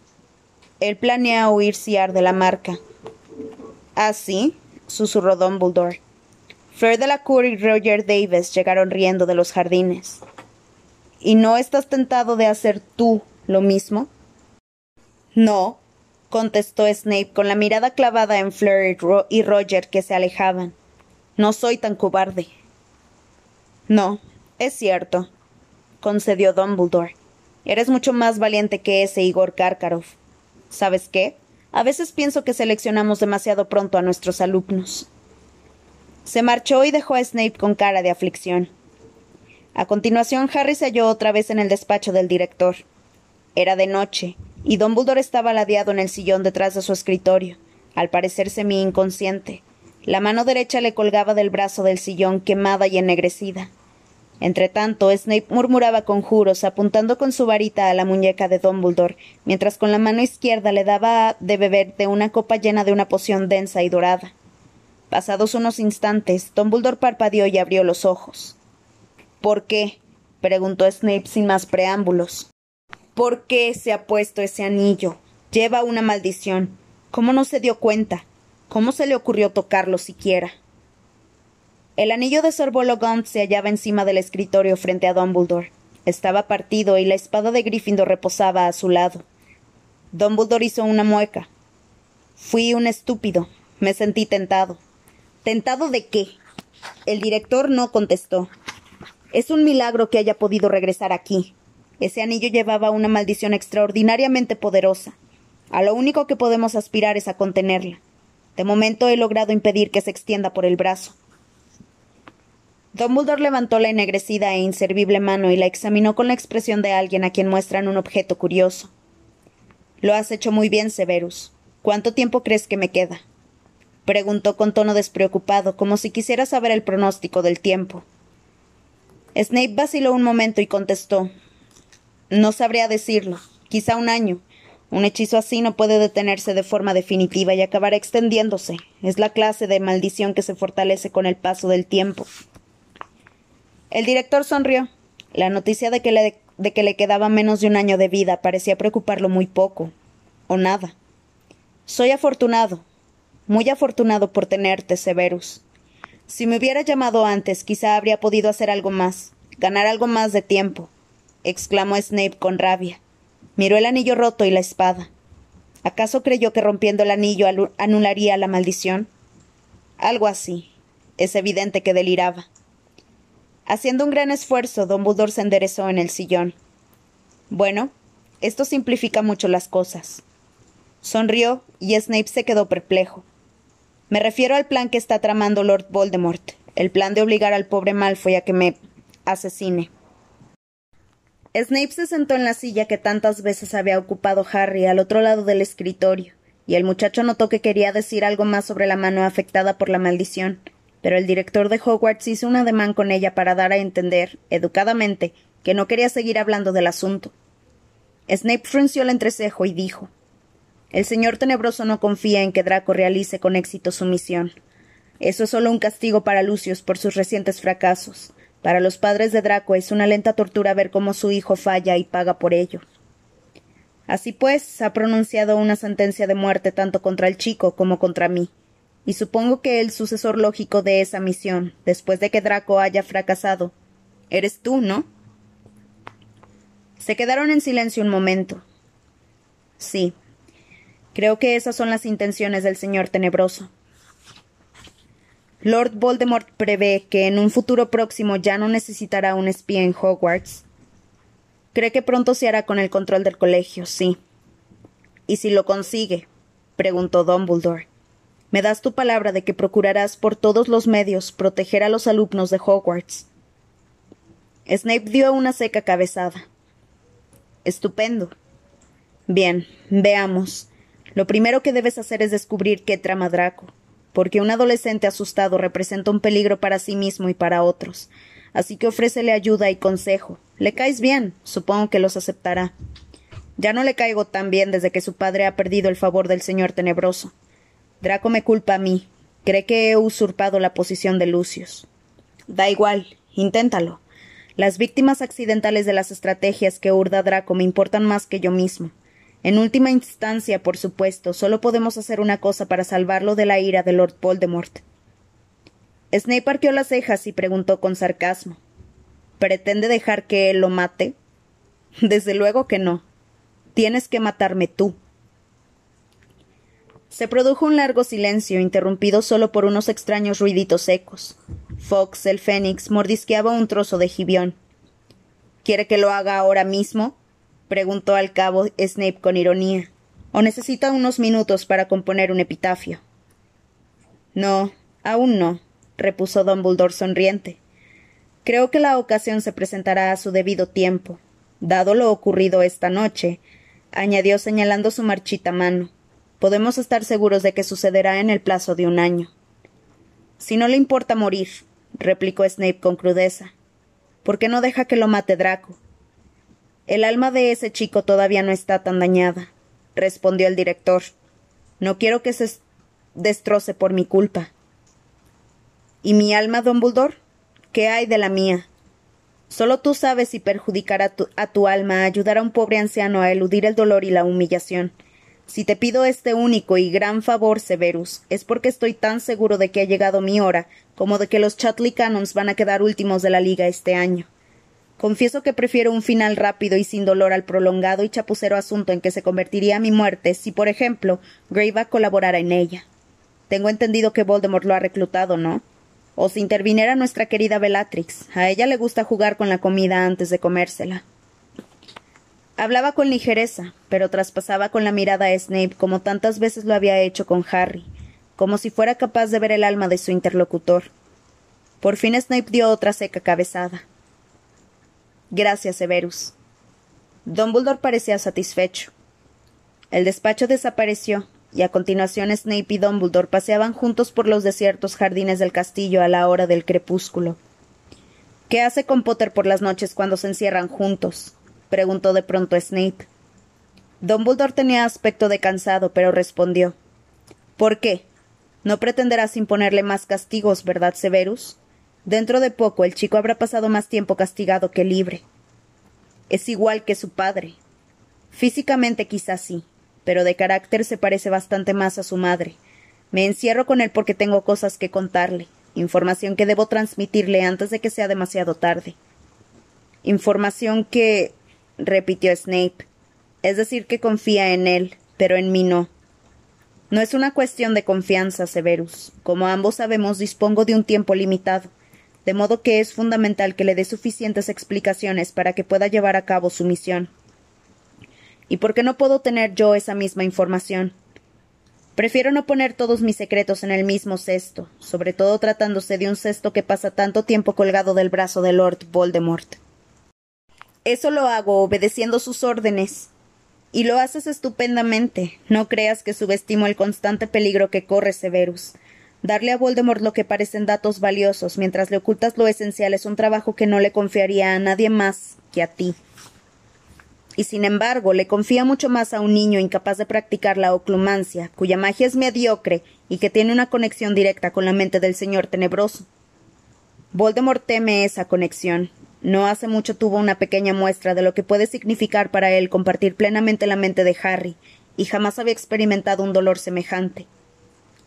Él planea huir Siar de la marca. ¿Ah, sí? susurró Dumbledore. Fleur de la Cour y Roger Davis llegaron riendo de los jardines. ¿Y no estás tentado de hacer tú lo mismo? No, contestó Snape con la mirada clavada en Fleur y Roger que se alejaban. No soy tan cobarde. No, es cierto, concedió Dumbledore. Eres mucho más valiente que ese Igor Karkaroff. ¿Sabes qué? A veces pienso que seleccionamos demasiado pronto a nuestros alumnos. Se marchó y dejó a Snape con cara de aflicción. A continuación, Harry se halló otra vez en el despacho del director. Era de noche, y Dumbledore estaba ladeado en el sillón detrás de su escritorio, al parecer semi inconsciente. La mano derecha le colgaba del brazo del sillón quemada y ennegrecida. Entretanto, Snape murmuraba conjuros, apuntando con su varita a la muñeca de Dumbledore, mientras con la mano izquierda le daba de beber de una copa llena de una poción densa y dorada. Pasados unos instantes, Dumbledore parpadeó y abrió los ojos. ¿Por qué? preguntó Snape sin más preámbulos. ¿Por qué se ha puesto ese anillo? Lleva una maldición. ¿Cómo no se dio cuenta? ¿Cómo se le ocurrió tocarlo siquiera? El anillo de Sir Bologont se hallaba encima del escritorio frente a Dumbledore. Estaba partido y la espada de Gryffindor reposaba a su lado. Dumbledore hizo una mueca. Fui un estúpido. Me sentí tentado. ¿Tentado de qué? El director no contestó. Es un milagro que haya podido regresar aquí. Ese anillo llevaba una maldición extraordinariamente poderosa. A lo único que podemos aspirar es a contenerla. De momento he logrado impedir que se extienda por el brazo. Dumbledore levantó la ennegrecida e inservible mano y la examinó con la expresión de alguien a quien muestran un objeto curioso. Lo has hecho muy bien, Severus. ¿Cuánto tiempo crees que me queda? preguntó con tono despreocupado, como si quisiera saber el pronóstico del tiempo. Snape vaciló un momento y contestó No sabría decirlo. Quizá un año. Un hechizo así no puede detenerse de forma definitiva y acabará extendiéndose. Es la clase de maldición que se fortalece con el paso del tiempo. El director sonrió. La noticia de que le, de que le quedaba menos de un año de vida parecía preocuparlo muy poco. O nada. Soy afortunado. Muy afortunado por tenerte, Severus. Si me hubiera llamado antes, quizá habría podido hacer algo más, ganar algo más de tiempo, exclamó Snape con rabia. Miró el anillo roto y la espada. ¿Acaso creyó que rompiendo el anillo anularía la maldición? Algo así. Es evidente que deliraba. Haciendo un gran esfuerzo, Dumbledore se enderezó en el sillón. Bueno, esto simplifica mucho las cosas. Sonrió y Snape se quedó perplejo. Me refiero al plan que está tramando Lord Voldemort, el plan de obligar al pobre Malfoy a que me asesine. Snape se sentó en la silla que tantas veces había ocupado Harry al otro lado del escritorio, y el muchacho notó que quería decir algo más sobre la mano afectada por la maldición, pero el director de Hogwarts hizo un ademán con ella para dar a entender, educadamente, que no quería seguir hablando del asunto. Snape frunció el entrecejo y dijo El señor tenebroso no confía en que Draco realice con éxito su misión. Eso es solo un castigo para Lucius por sus recientes fracasos. Para los padres de Draco es una lenta tortura ver cómo su hijo falla y paga por ello. Así pues, ha pronunciado una sentencia de muerte tanto contra el chico como contra mí. Y supongo que el sucesor lógico de esa misión, después de que Draco haya fracasado, eres tú, ¿no? Se quedaron en silencio un momento. Sí. Creo que esas son las intenciones del señor tenebroso. Lord Voldemort prevé que en un futuro próximo ya no necesitará un espía en Hogwarts. Cree que pronto se hará con el control del colegio, sí. ¿Y si lo consigue? preguntó Dumbledore. ¿Me das tu palabra de que procurarás por todos los medios proteger a los alumnos de Hogwarts? Snape dio una seca cabezada. Estupendo. Bien, veamos. Lo primero que debes hacer es descubrir qué trama Draco porque un adolescente asustado representa un peligro para sí mismo y para otros. Así que ofrécele ayuda y consejo. Le caes bien, supongo que los aceptará. Ya no le caigo tan bien desde que su padre ha perdido el favor del señor tenebroso. Draco me culpa a mí. Cree que he usurpado la posición de Lucius. Da igual, inténtalo. Las víctimas accidentales de las estrategias que urda Draco me importan más que yo mismo. En última instancia, por supuesto, solo podemos hacer una cosa para salvarlo de la ira de Lord Voldemort. Snape arqueó las cejas y preguntó con sarcasmo ¿Pretende dejar que él lo mate? Desde luego que no. Tienes que matarme tú. Se produjo un largo silencio, interrumpido solo por unos extraños ruiditos secos. Fox, el fénix, mordisqueaba un trozo de gibión. ¿Quiere que lo haga ahora mismo? preguntó al cabo Snape con ironía. ¿O necesita unos minutos para componer un epitafio? No, aún no, repuso Dumbledore sonriente. Creo que la ocasión se presentará a su debido tiempo. Dado lo ocurrido esta noche, añadió señalando su marchita mano, podemos estar seguros de que sucederá en el plazo de un año. Si no le importa morir, replicó Snape con crudeza, ¿por qué no deja que lo mate Draco? El alma de ese chico todavía no está tan dañada, respondió el director. No quiero que se destroce por mi culpa. ¿Y mi alma, don Buldor? ¿Qué hay de la mía? Solo tú sabes si perjudicar a tu, a tu alma ayudar a un pobre anciano a eludir el dolor y la humillación. Si te pido este único y gran favor, Severus, es porque estoy tan seguro de que ha llegado mi hora como de que los Chatley Cannons van a quedar últimos de la liga este año. Confieso que prefiero un final rápido y sin dolor al prolongado y chapucero asunto en que se convertiría mi muerte si, por ejemplo, Greyback colaborara en ella. Tengo entendido que Voldemort lo ha reclutado, ¿no? O si interviniera nuestra querida Bellatrix. A ella le gusta jugar con la comida antes de comérsela. Hablaba con ligereza, pero traspasaba con la mirada a Snape como tantas veces lo había hecho con Harry, como si fuera capaz de ver el alma de su interlocutor. Por fin Snape dio otra seca cabezada. Gracias, Severus. Dumbledore parecía satisfecho. El despacho desapareció, y a continuación Snape y Dumbledore paseaban juntos por los desiertos jardines del castillo a la hora del crepúsculo. ¿Qué hace con Potter por las noches cuando se encierran juntos? Preguntó de pronto Snape. Dumbledore tenía aspecto de cansado, pero respondió ¿Por qué? No pretenderás imponerle más castigos, ¿verdad, Severus? Dentro de poco el chico habrá pasado más tiempo castigado que libre. Es igual que su padre. Físicamente quizás sí, pero de carácter se parece bastante más a su madre. Me encierro con él porque tengo cosas que contarle, información que debo transmitirle antes de que sea demasiado tarde. Información que. Repitió Snape. Es decir, que confía en él, pero en mí no. No es una cuestión de confianza, Severus. Como ambos sabemos, dispongo de un tiempo limitado, de modo que es fundamental que le dé suficientes explicaciones para que pueda llevar a cabo su misión. ¿Y por qué no puedo tener yo esa misma información? Prefiero no poner todos mis secretos en el mismo cesto, sobre todo tratándose de un cesto que pasa tanto tiempo colgado del brazo de Lord Voldemort. Eso lo hago obedeciendo sus órdenes. Y lo haces estupendamente. No creas que subestimo el constante peligro que corre Severus. Darle a Voldemort lo que parecen datos valiosos mientras le ocultas lo esencial es un trabajo que no le confiaría a nadie más que a ti y sin embargo le confía mucho más a un niño incapaz de practicar la oclumancia, cuya magia es mediocre y que tiene una conexión directa con la mente del señor tenebroso. Voldemort teme esa conexión. No hace mucho tuvo una pequeña muestra de lo que puede significar para él compartir plenamente la mente de Harry, y jamás había experimentado un dolor semejante.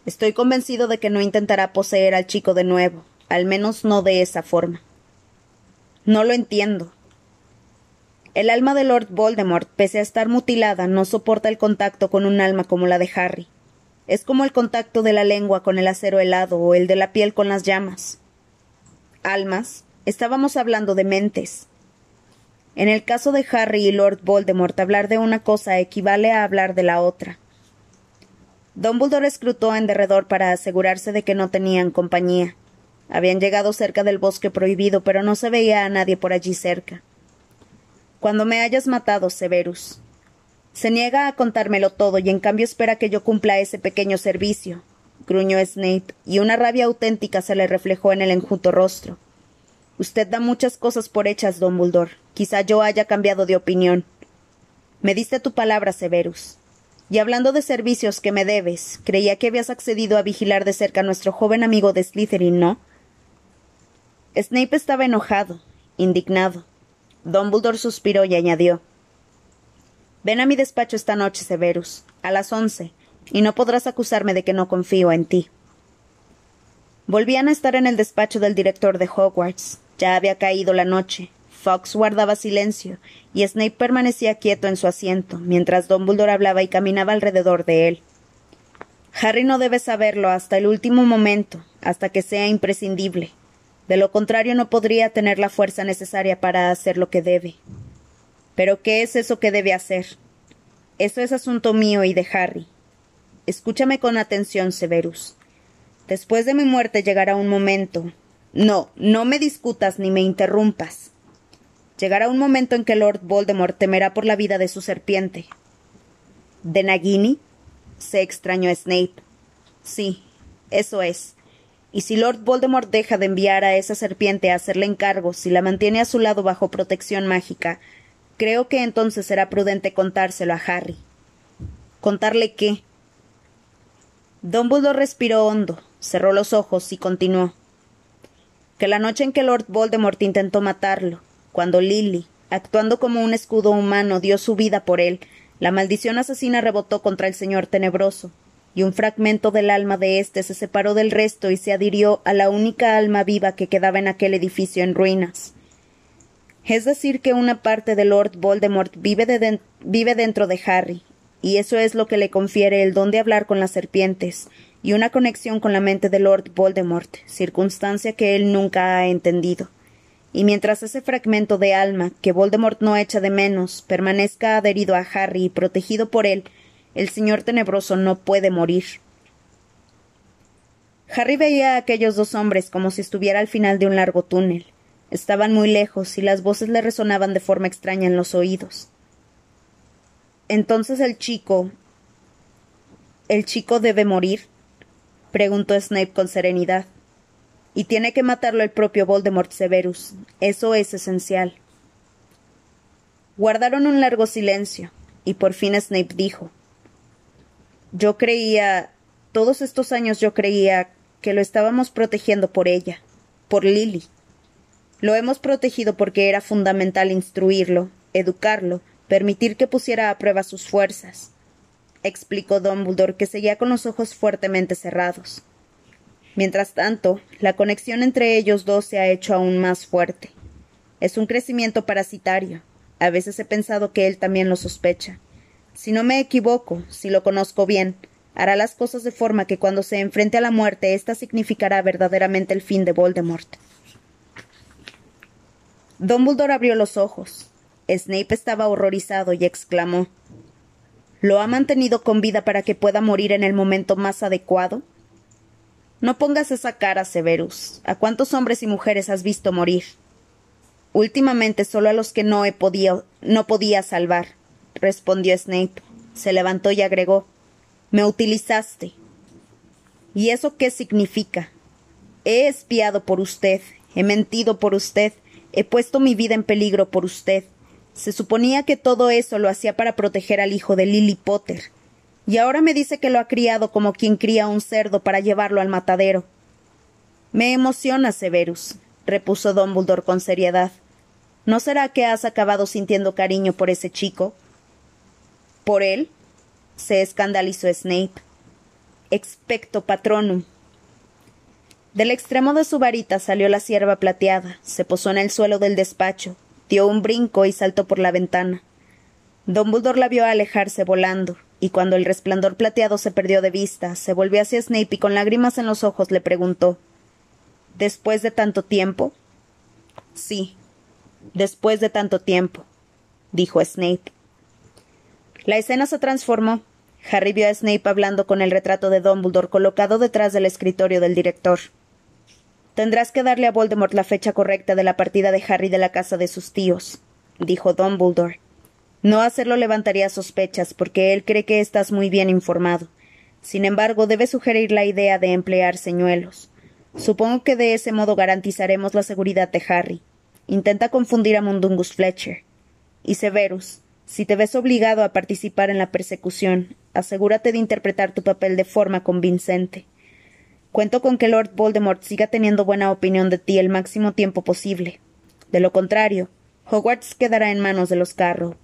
Estoy convencido de que no intentará poseer al chico de nuevo, al menos no de esa forma. No lo entiendo, el alma de Lord Voldemort, pese a estar mutilada, no soporta el contacto con un alma como la de Harry. Es como el contacto de la lengua con el acero helado o el de la piel con las llamas. Almas. Estábamos hablando de mentes. En el caso de Harry y Lord Voldemort, hablar de una cosa equivale a hablar de la otra. Dumbledore escrutó en derredor para asegurarse de que no tenían compañía. Habían llegado cerca del bosque prohibido, pero no se veía a nadie por allí cerca cuando me hayas matado, Severus. Se niega a contármelo todo y en cambio espera que yo cumpla ese pequeño servicio, gruñó Snape, y una rabia auténtica se le reflejó en el enjuto rostro. Usted da muchas cosas por hechas, Dumbledore. Quizá yo haya cambiado de opinión. Me diste tu palabra, Severus. Y hablando de servicios que me debes, creía que habías accedido a vigilar de cerca a nuestro joven amigo de Slytherin, ¿no? Snape estaba enojado, indignado. Dumbledore suspiró y añadió Ven a mi despacho esta noche, Severus, a las once, y no podrás acusarme de que no confío en ti. Volvían a estar en el despacho del director de Hogwarts. Ya había caído la noche. Fox guardaba silencio, y Snape permanecía quieto en su asiento, mientras Dumbledore hablaba y caminaba alrededor de él. Harry no debe saberlo hasta el último momento, hasta que sea imprescindible, de lo contrario no podría tener la fuerza necesaria para hacer lo que debe. Pero ¿qué es eso que debe hacer? Eso es asunto mío y de Harry. Escúchame con atención, Severus. Después de mi muerte llegará un momento. No, no me discutas ni me interrumpas. Llegará un momento en que Lord Voldemort temerá por la vida de su serpiente. ¿De Nagini? se extrañó Snape. Sí, eso es. Y si Lord Voldemort deja de enviar a esa serpiente a hacerle encargos si la mantiene a su lado bajo protección mágica, creo que entonces será prudente contárselo a Harry. ¿Contarle qué? Dumbledore respiró hondo, cerró los ojos y continuó. Que la noche en que Lord Voldemort intentó matarlo, cuando Lily, actuando como un escudo humano, dio su vida por él, la maldición asesina rebotó contra el señor tenebroso, y un fragmento del alma de éste se separó del resto y se adhirió a la única alma viva que quedaba en aquel edificio en ruinas. Es decir, que una parte de Lord Voldemort vive, vive dentro de Harry, y eso es lo que le confiere el don de hablar con las serpientes, y una conexión con la mente de Lord Voldemort, circunstancia que él nunca ha entendido. Y mientras ese fragmento de alma, que Voldemort no echa de menos, permanezca adherido a Harry y protegido por él, el señor tenebroso no puede morir. Harry veía a aquellos dos hombres como si estuviera al final de un largo túnel. Estaban muy lejos y las voces le resonaban de forma extraña en los oídos. Entonces el chico. ¿El chico debe morir? Preguntó Snape con serenidad. Y tiene que matarlo el propio Voldemort Severus. Eso es esencial. Guardaron un largo silencio, y por fin Snape dijo Yo creía. todos estos años yo creía que lo estábamos protegiendo por ella, por Lily. Lo hemos protegido porque era fundamental instruirlo, educarlo, permitir que pusiera a prueba sus fuerzas, explicó Dumbledore, que seguía con los ojos fuertemente cerrados. Mientras tanto, la conexión entre ellos dos se ha hecho aún más fuerte. Es un crecimiento parasitario. A veces he pensado que él también lo sospecha. Si no me equivoco, si lo conozco bien, hará las cosas de forma que cuando se enfrente a la muerte, ésta significará verdaderamente el fin de Voldemort. Dumbledore abrió los ojos. Snape estaba horrorizado y exclamó ¿Lo ha mantenido con vida para que pueda morir en el momento más adecuado? No pongas esa cara, Severus. ¿A cuántos hombres y mujeres has visto morir? Últimamente solo a los que no he podido, no podía salvar, respondió Snape. Se levantó y agregó Me utilizaste. ¿Y eso qué significa? He espiado por usted, he mentido por usted, he puesto mi vida en peligro por usted. Se suponía que todo eso lo hacía para proteger al hijo de Lily Potter. Y ahora me dice que lo ha criado como quien cría un cerdo para llevarlo al matadero. Me emociona, Severus, repuso Dumbledore con seriedad. ¿No será que has acabado sintiendo cariño por ese chico? ¿Por él? se escandalizó Snape. Expecto patronum. Del extremo de su varita salió la sierva plateada, se posó en el suelo del despacho, dio un brinco y saltó por la ventana. Dumbledore la vio alejarse volando, y cuando el resplandor plateado se perdió de vista, se volvió hacia Snape y con lágrimas en los ojos le preguntó ¿Después de tanto tiempo? Sí, después de tanto tiempo, dijo Snape. La escena se transformó. Harry vio a Snape hablando con el retrato de Dumbledore colocado detrás del escritorio del director. Tendrás que darle a Voldemort la fecha correcta de la partida de Harry de la casa de sus tíos, dijo Dumbledore. No hacerlo levantaría sospechas, porque él cree que estás muy bien informado. Sin embargo, debe sugerir la idea de emplear señuelos. Supongo que de ese modo garantizaremos la seguridad de Harry. Intenta confundir a Mundungus Fletcher. Y Severus, si te ves obligado a participar en la persecución, asegúrate de interpretar tu papel de forma convincente. Cuento con que Lord Voldemort siga teniendo buena opinión de ti el máximo tiempo posible. De lo contrario, Hogwarts quedará en manos de los Carrow.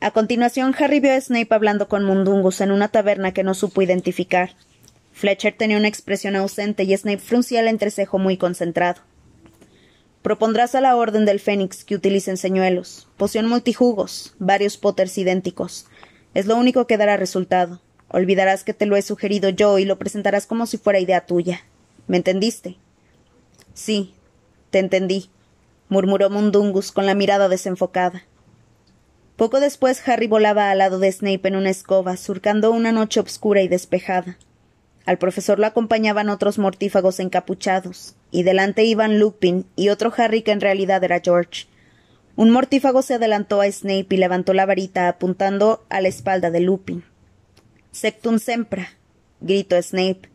A continuación, Harry vio a Snape hablando con Mundungus en una taberna que no supo identificar. Fletcher tenía una expresión ausente y Snape fruncía el entrecejo muy concentrado. Propondrás a la Orden del Fénix que utilicen señuelos, poción multijugos, varios potters idénticos. Es lo único que dará resultado. Olvidarás que te lo he sugerido yo y lo presentarás como si fuera idea tuya. ¿Me entendiste? Sí, te entendí, murmuró Mundungus con la mirada desenfocada. Poco después Harry volaba al lado de Snape en una escoba, surcando una noche obscura y despejada. Al profesor lo acompañaban otros mortífagos encapuchados, y delante iban Lupin y otro Harry que en realidad era George. Un mortífago se adelantó a Snape y levantó la varita apuntando a la espalda de Lupin. Sectum sempra, gritó Snape.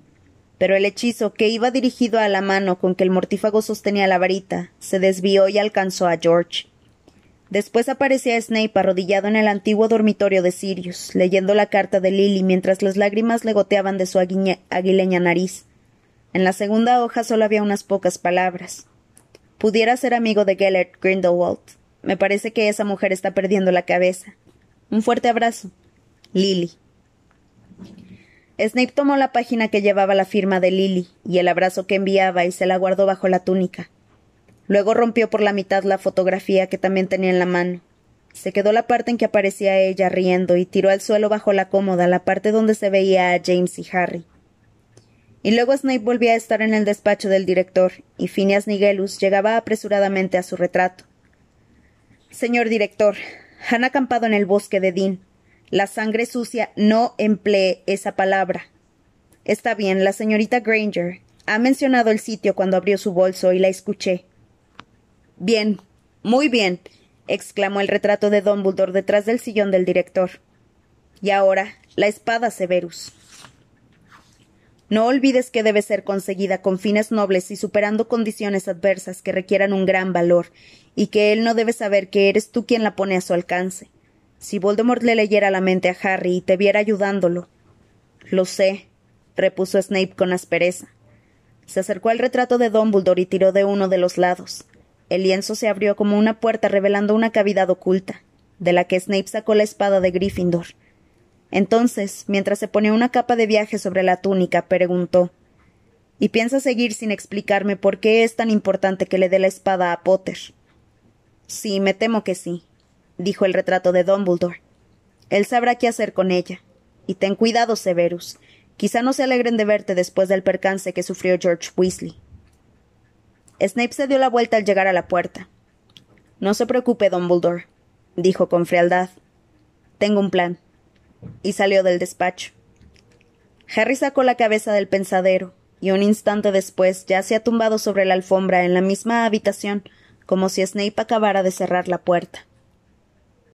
Pero el hechizo, que iba dirigido a la mano con que el mortífago sostenía la varita, se desvió y alcanzó a George. Después aparecía Snape arrodillado en el antiguo dormitorio de Sirius, leyendo la carta de Lily mientras las lágrimas le goteaban de su aguileña nariz. En la segunda hoja solo había unas pocas palabras. Pudiera ser amigo de Gellert Grindelwald. Me parece que esa mujer está perdiendo la cabeza. Un fuerte abrazo. Lily. Snape tomó la página que llevaba la firma de Lily y el abrazo que enviaba y se la guardó bajo la túnica. Luego rompió por la mitad la fotografía que también tenía en la mano. Se quedó la parte en que aparecía ella riendo y tiró al suelo bajo la cómoda la parte donde se veía a James y Harry. Y luego Snape volvía a estar en el despacho del director, y Phineas Nigelus llegaba apresuradamente a su retrato. Señor director, han acampado en el bosque de Dean. La sangre sucia no emplee esa palabra. Está bien, la señorita Granger ha mencionado el sitio cuando abrió su bolso y la escuché. Bien, muy bien, exclamó el retrato de Dumbledore detrás del sillón del director. Y ahora, la espada Severus. No olvides que debe ser conseguida con fines nobles y superando condiciones adversas que requieran un gran valor, y que él no debe saber que eres tú quien la pone a su alcance. Si Voldemort le leyera la mente a Harry y te viera ayudándolo. Lo sé, repuso Snape con aspereza. Se acercó al retrato de Dumbledore y tiró de uno de los lados. El lienzo se abrió como una puerta revelando una cavidad oculta, de la que Snape sacó la espada de Gryffindor. Entonces, mientras se ponía una capa de viaje sobre la túnica, preguntó ¿Y piensa seguir sin explicarme por qué es tan importante que le dé la espada a Potter? Sí, me temo que sí, dijo el retrato de Dumbledore. Él sabrá qué hacer con ella. Y ten cuidado, Severus. Quizá no se alegren de verte después del percance que sufrió George Weasley. Snape se dio la vuelta al llegar a la puerta. No se preocupe, Dumbledore, dijo con frialdad. Tengo un plan. Y salió del despacho. Harry sacó la cabeza del pensadero, y un instante después ya se ha tumbado sobre la alfombra en la misma habitación, como si Snape acabara de cerrar la puerta.